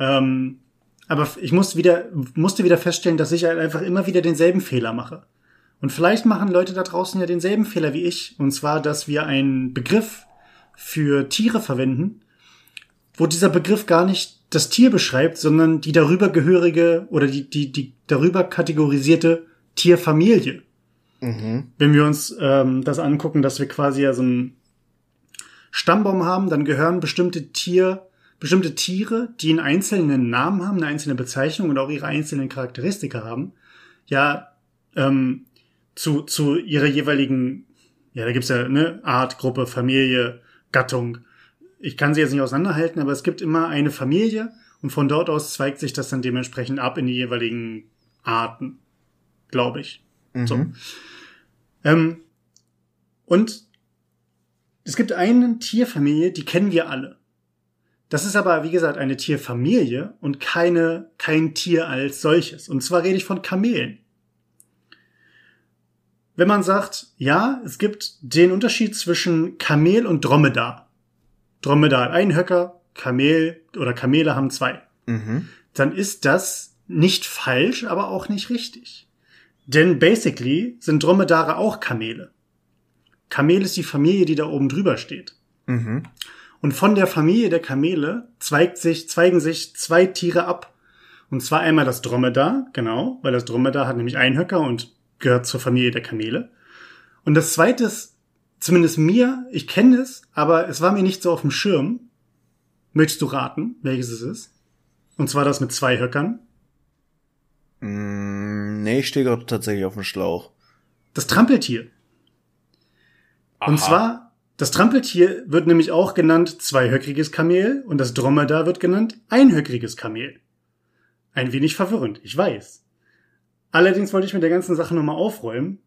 Ähm, aber ich musste wieder, musste wieder feststellen, dass ich halt einfach immer wieder denselben Fehler mache. Und vielleicht machen Leute da draußen ja denselben Fehler wie ich. Und zwar, dass wir einen Begriff für Tiere verwenden, wo dieser Begriff gar nicht das Tier beschreibt, sondern die darüber gehörige oder die, die, die darüber kategorisierte Tierfamilie. Mhm. Wenn wir uns ähm, das angucken, dass wir quasi ja so ein Stammbaum haben, dann gehören bestimmte Tier, bestimmte Tiere, die einen einzelnen Namen haben, eine einzelne Bezeichnung und auch ihre einzelnen Charakteristika haben, ja, ähm, zu, zu ihrer jeweiligen, ja, da gibt's ja, ne, Art, Gruppe, Familie, Gattung. Ich kann sie jetzt nicht auseinanderhalten, aber es gibt immer eine Familie und von dort aus zweigt sich das dann dementsprechend ab in die jeweiligen Arten, glaube ich. Mhm. So. Ähm, und es gibt eine Tierfamilie, die kennen wir alle. Das ist aber, wie gesagt, eine Tierfamilie und keine, kein Tier als solches. Und zwar rede ich von Kamelen. Wenn man sagt, ja, es gibt den Unterschied zwischen Kamel und Dromedar. Dromedar hat einen Höcker, Kamel oder Kamele haben zwei. Mhm. Dann ist das nicht falsch, aber auch nicht richtig. Denn basically sind Dromedare auch Kamele. Kamel ist die Familie, die da oben drüber steht. Mhm. Und von der Familie der Kamele zweigt sich, zweigen sich zwei Tiere ab. Und zwar einmal das Dromedar, genau, weil das Dromedar hat nämlich Einhöcker und gehört zur Familie der Kamele. Und das zweite ist, zumindest mir, ich kenne es, aber es war mir nicht so auf dem Schirm. Möchtest du raten, welches es ist? Und zwar das mit zwei Höckern. Mm, nee, ich stehe gerade tatsächlich auf dem Schlauch. Das Trampeltier. Und Aha. zwar, das Trampeltier wird nämlich auch genannt zweihöckriges Kamel und das Dromedar wird genannt einhöckriges Kamel. Ein wenig verwirrend, ich weiß. Allerdings wollte ich mit der ganzen Sache nochmal aufräumen.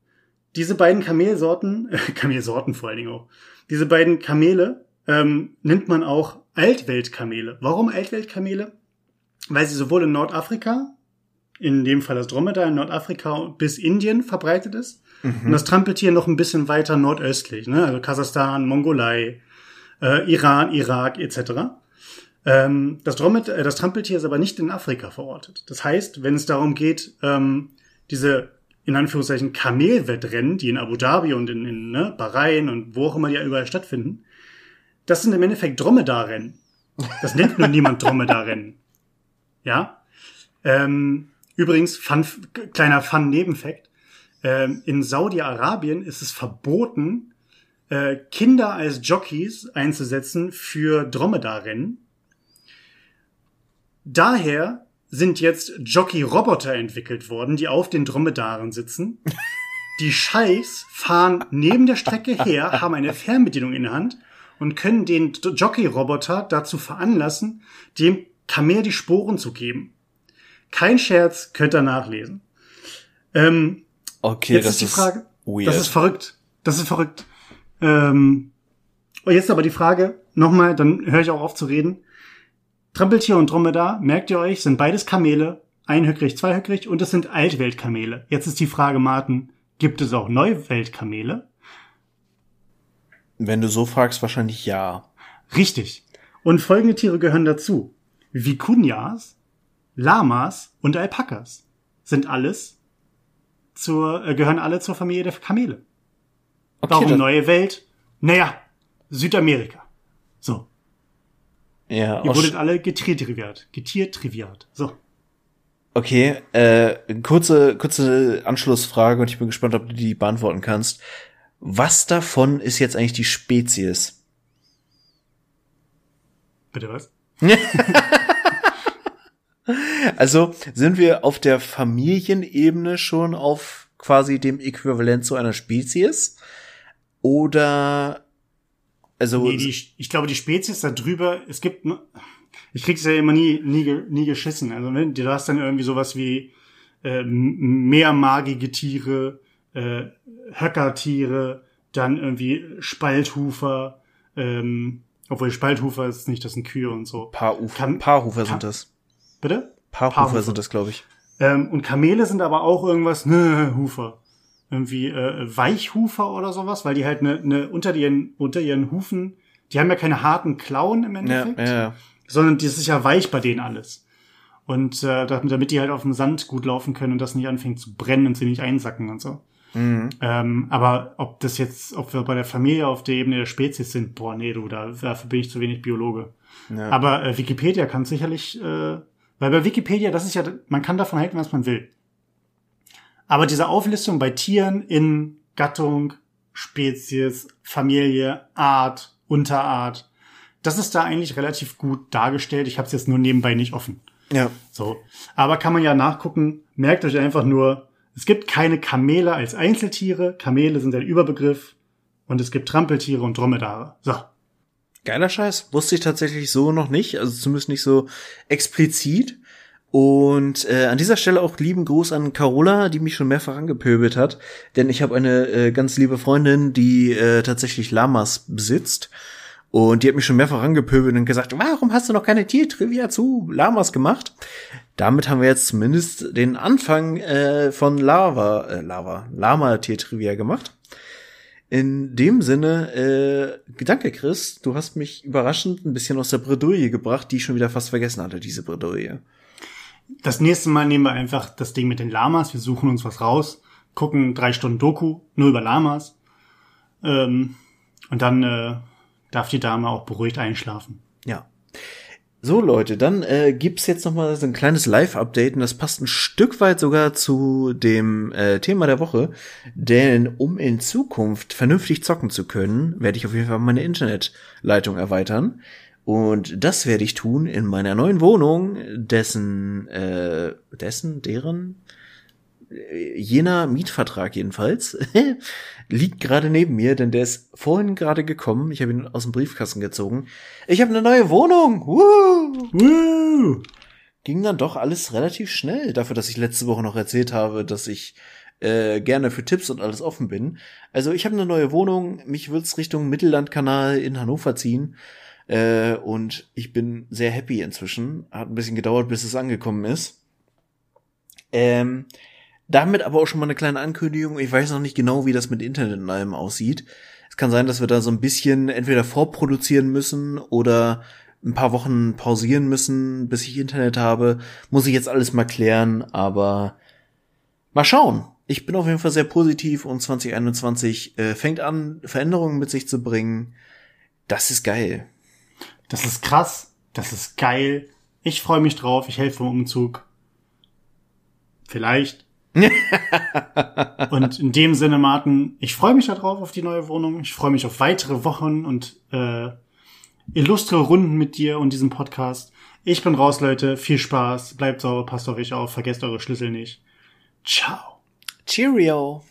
Diese beiden Kamelsorten, äh, Kamelsorten vor allen Dingen auch, diese beiden Kamele ähm, nennt man auch Altweltkamele. Warum Altweltkamele? Weil sie sowohl in Nordafrika, in dem Fall das Dromedar in Nordafrika bis Indien verbreitet ist, und das Trampeltier noch ein bisschen weiter nordöstlich, ne? also Kasachstan, Mongolei, äh, Iran, Irak etc. Ähm, das, Dromet äh, das Trampeltier ist aber nicht in Afrika verortet. Das heißt, wenn es darum geht, ähm, diese in Anführungszeichen Kamelwettrennen, die in Abu Dhabi und in, in ne, Bahrain und wo auch immer die ja überall stattfinden, das sind im Endeffekt Dromedarrennen. Das nennt nur niemand Dromedarrennen. Ja. Ähm, übrigens, fun, kleiner Fun-Nebenfakt. Ähm, in Saudi-Arabien ist es verboten, äh, Kinder als Jockeys einzusetzen für Dromedarrennen. Daher sind jetzt Jockey-Roboter entwickelt worden, die auf den Dromedaren sitzen. Die Scheichs fahren neben der Strecke her, haben eine Fernbedienung in der Hand und können den Jockey-Roboter dazu veranlassen, dem Kamel die Sporen zu geben. Kein Scherz, könnt ihr nachlesen. Ähm, Okay, jetzt das ist die Frage. weird. Das ist verrückt. Das ist verrückt. Ähm, und jetzt aber die Frage, nochmal, dann höre ich auch auf zu reden. Trampeltier und Dromedar, merkt ihr euch, sind beides Kamele, einhöckrig, zweihöckrig und es sind Altweltkamele. Jetzt ist die Frage, Martin, gibt es auch Neuweltkamele? Wenn du so fragst, wahrscheinlich ja. Richtig. Und folgende Tiere gehören dazu. Vikunjas, Lamas und Alpakas sind alles zur, äh, gehören alle zur Familie der Kamele. Okay, Warum neue Welt? Naja, Südamerika. So. Ja, Ihr wurdet alle getiertriviert. Getiertriviert. So. Okay, äh, kurze, kurze Anschlussfrage und ich bin gespannt, ob du die beantworten kannst. Was davon ist jetzt eigentlich die Spezies? Bitte was? Also sind wir auf der Familienebene schon auf quasi dem Äquivalent zu einer Spezies? Oder also Nee, die, ich glaube, die Spezies da drüber, es gibt, ich krieg's ja immer nie, nie, nie geschissen. Also, ne, du hast dann irgendwie sowas wie äh, mehrmagige Tiere, äh, Höckertiere, dann irgendwie Spalthufer, ähm, obwohl Spalthufer ist nicht, das sind Kühe und so. Paarhufer, Kam- Paarhufer Ka- sind das. Bitte? Paarhufer, Paarhufer. sind das, glaube ich. Ähm, und Kamele sind aber auch irgendwas, ne, Hufer. Irgendwie äh, Weichhufer oder sowas, weil die halt ne, ne, unter ihren unter ihren Hufen, die haben ja keine harten Klauen im Endeffekt, ja, ja. sondern das ist ja weich bei denen alles. Und äh, damit damit die halt auf dem Sand gut laufen können und das nicht anfängt zu brennen und sie nicht einsacken und so. Mhm. Ähm, aber ob das jetzt, ob wir bei der Familie auf der Ebene der Spezies sind, boah, nee, du, da, dafür bin ich zu wenig Biologe. Ja. Aber äh, Wikipedia kann sicherlich, äh, weil bei Wikipedia, das ist ja, man kann davon halten, was man will. Aber diese Auflistung bei Tieren in Gattung, Spezies, Familie, Art, Unterart, das ist da eigentlich relativ gut dargestellt. Ich habe es jetzt nur nebenbei nicht offen. ja. So. Aber kann man ja nachgucken. Merkt euch einfach nur, es gibt keine Kamele als Einzeltiere. Kamele sind ein Überbegriff. Und es gibt Trampeltiere und Dromedare. So. Geiler Scheiß. Wusste ich tatsächlich so noch nicht, also zumindest nicht so explizit. Und äh, an dieser Stelle auch lieben Gruß an Carola, die mich schon mehrfach angepöbelt hat. Denn ich habe eine äh, ganz liebe Freundin, die äh, tatsächlich Lamas besitzt. Und die hat mich schon mehrfach angepöbelt und gesagt, warum hast du noch keine Tiertrivia zu Lamas gemacht? Damit haben wir jetzt zumindest den Anfang äh, von Lava, äh, Lava, Lama-Tiertrivia gemacht. In dem Sinne, äh, danke Chris, du hast mich überraschend ein bisschen aus der Bredouille gebracht, die ich schon wieder fast vergessen hatte, diese Bredouille. Das nächste Mal nehmen wir einfach das Ding mit den Lamas. Wir suchen uns was raus, gucken drei Stunden Doku, nur über Lamas. Ähm, und dann äh, darf die Dame auch beruhigt einschlafen. Ja. So Leute, dann äh, gibt's jetzt noch mal so ein kleines Live-Update und das passt ein Stück weit sogar zu dem äh, Thema der Woche, denn um in Zukunft vernünftig zocken zu können, werde ich auf jeden Fall meine Internetleitung erweitern und das werde ich tun in meiner neuen Wohnung, dessen äh, dessen deren jener Mietvertrag jedenfalls liegt gerade neben mir, denn der ist vorhin gerade gekommen. Ich habe ihn aus dem Briefkasten gezogen. Ich habe eine neue Wohnung. Woo! Woo! Ging dann doch alles relativ schnell, dafür, dass ich letzte Woche noch erzählt habe, dass ich äh, gerne für Tipps und alles offen bin. Also ich habe eine neue Wohnung. Mich wird's Richtung Mittellandkanal in Hannover ziehen. Äh, und ich bin sehr happy inzwischen. Hat ein bisschen gedauert, bis es angekommen ist. Ähm, damit aber auch schon mal eine kleine Ankündigung. Ich weiß noch nicht genau, wie das mit Internet und allem aussieht. Es kann sein, dass wir da so ein bisschen entweder vorproduzieren müssen oder ein paar Wochen pausieren müssen, bis ich Internet habe. Muss ich jetzt alles mal klären, aber mal schauen. Ich bin auf jeden Fall sehr positiv und 2021 äh, fängt an, Veränderungen mit sich zu bringen. Das ist geil. Das ist krass. Das ist geil. Ich freue mich drauf. Ich helfe im Umzug. Vielleicht. und in dem Sinne, Martin, ich freue mich darauf auf die neue Wohnung. Ich freue mich auf weitere Wochen und äh, illustre Runden mit dir und diesem Podcast. Ich bin raus, Leute. Viel Spaß. Bleibt sauber, passt auf euch auf. Vergesst eure Schlüssel nicht. Ciao. Cheerio.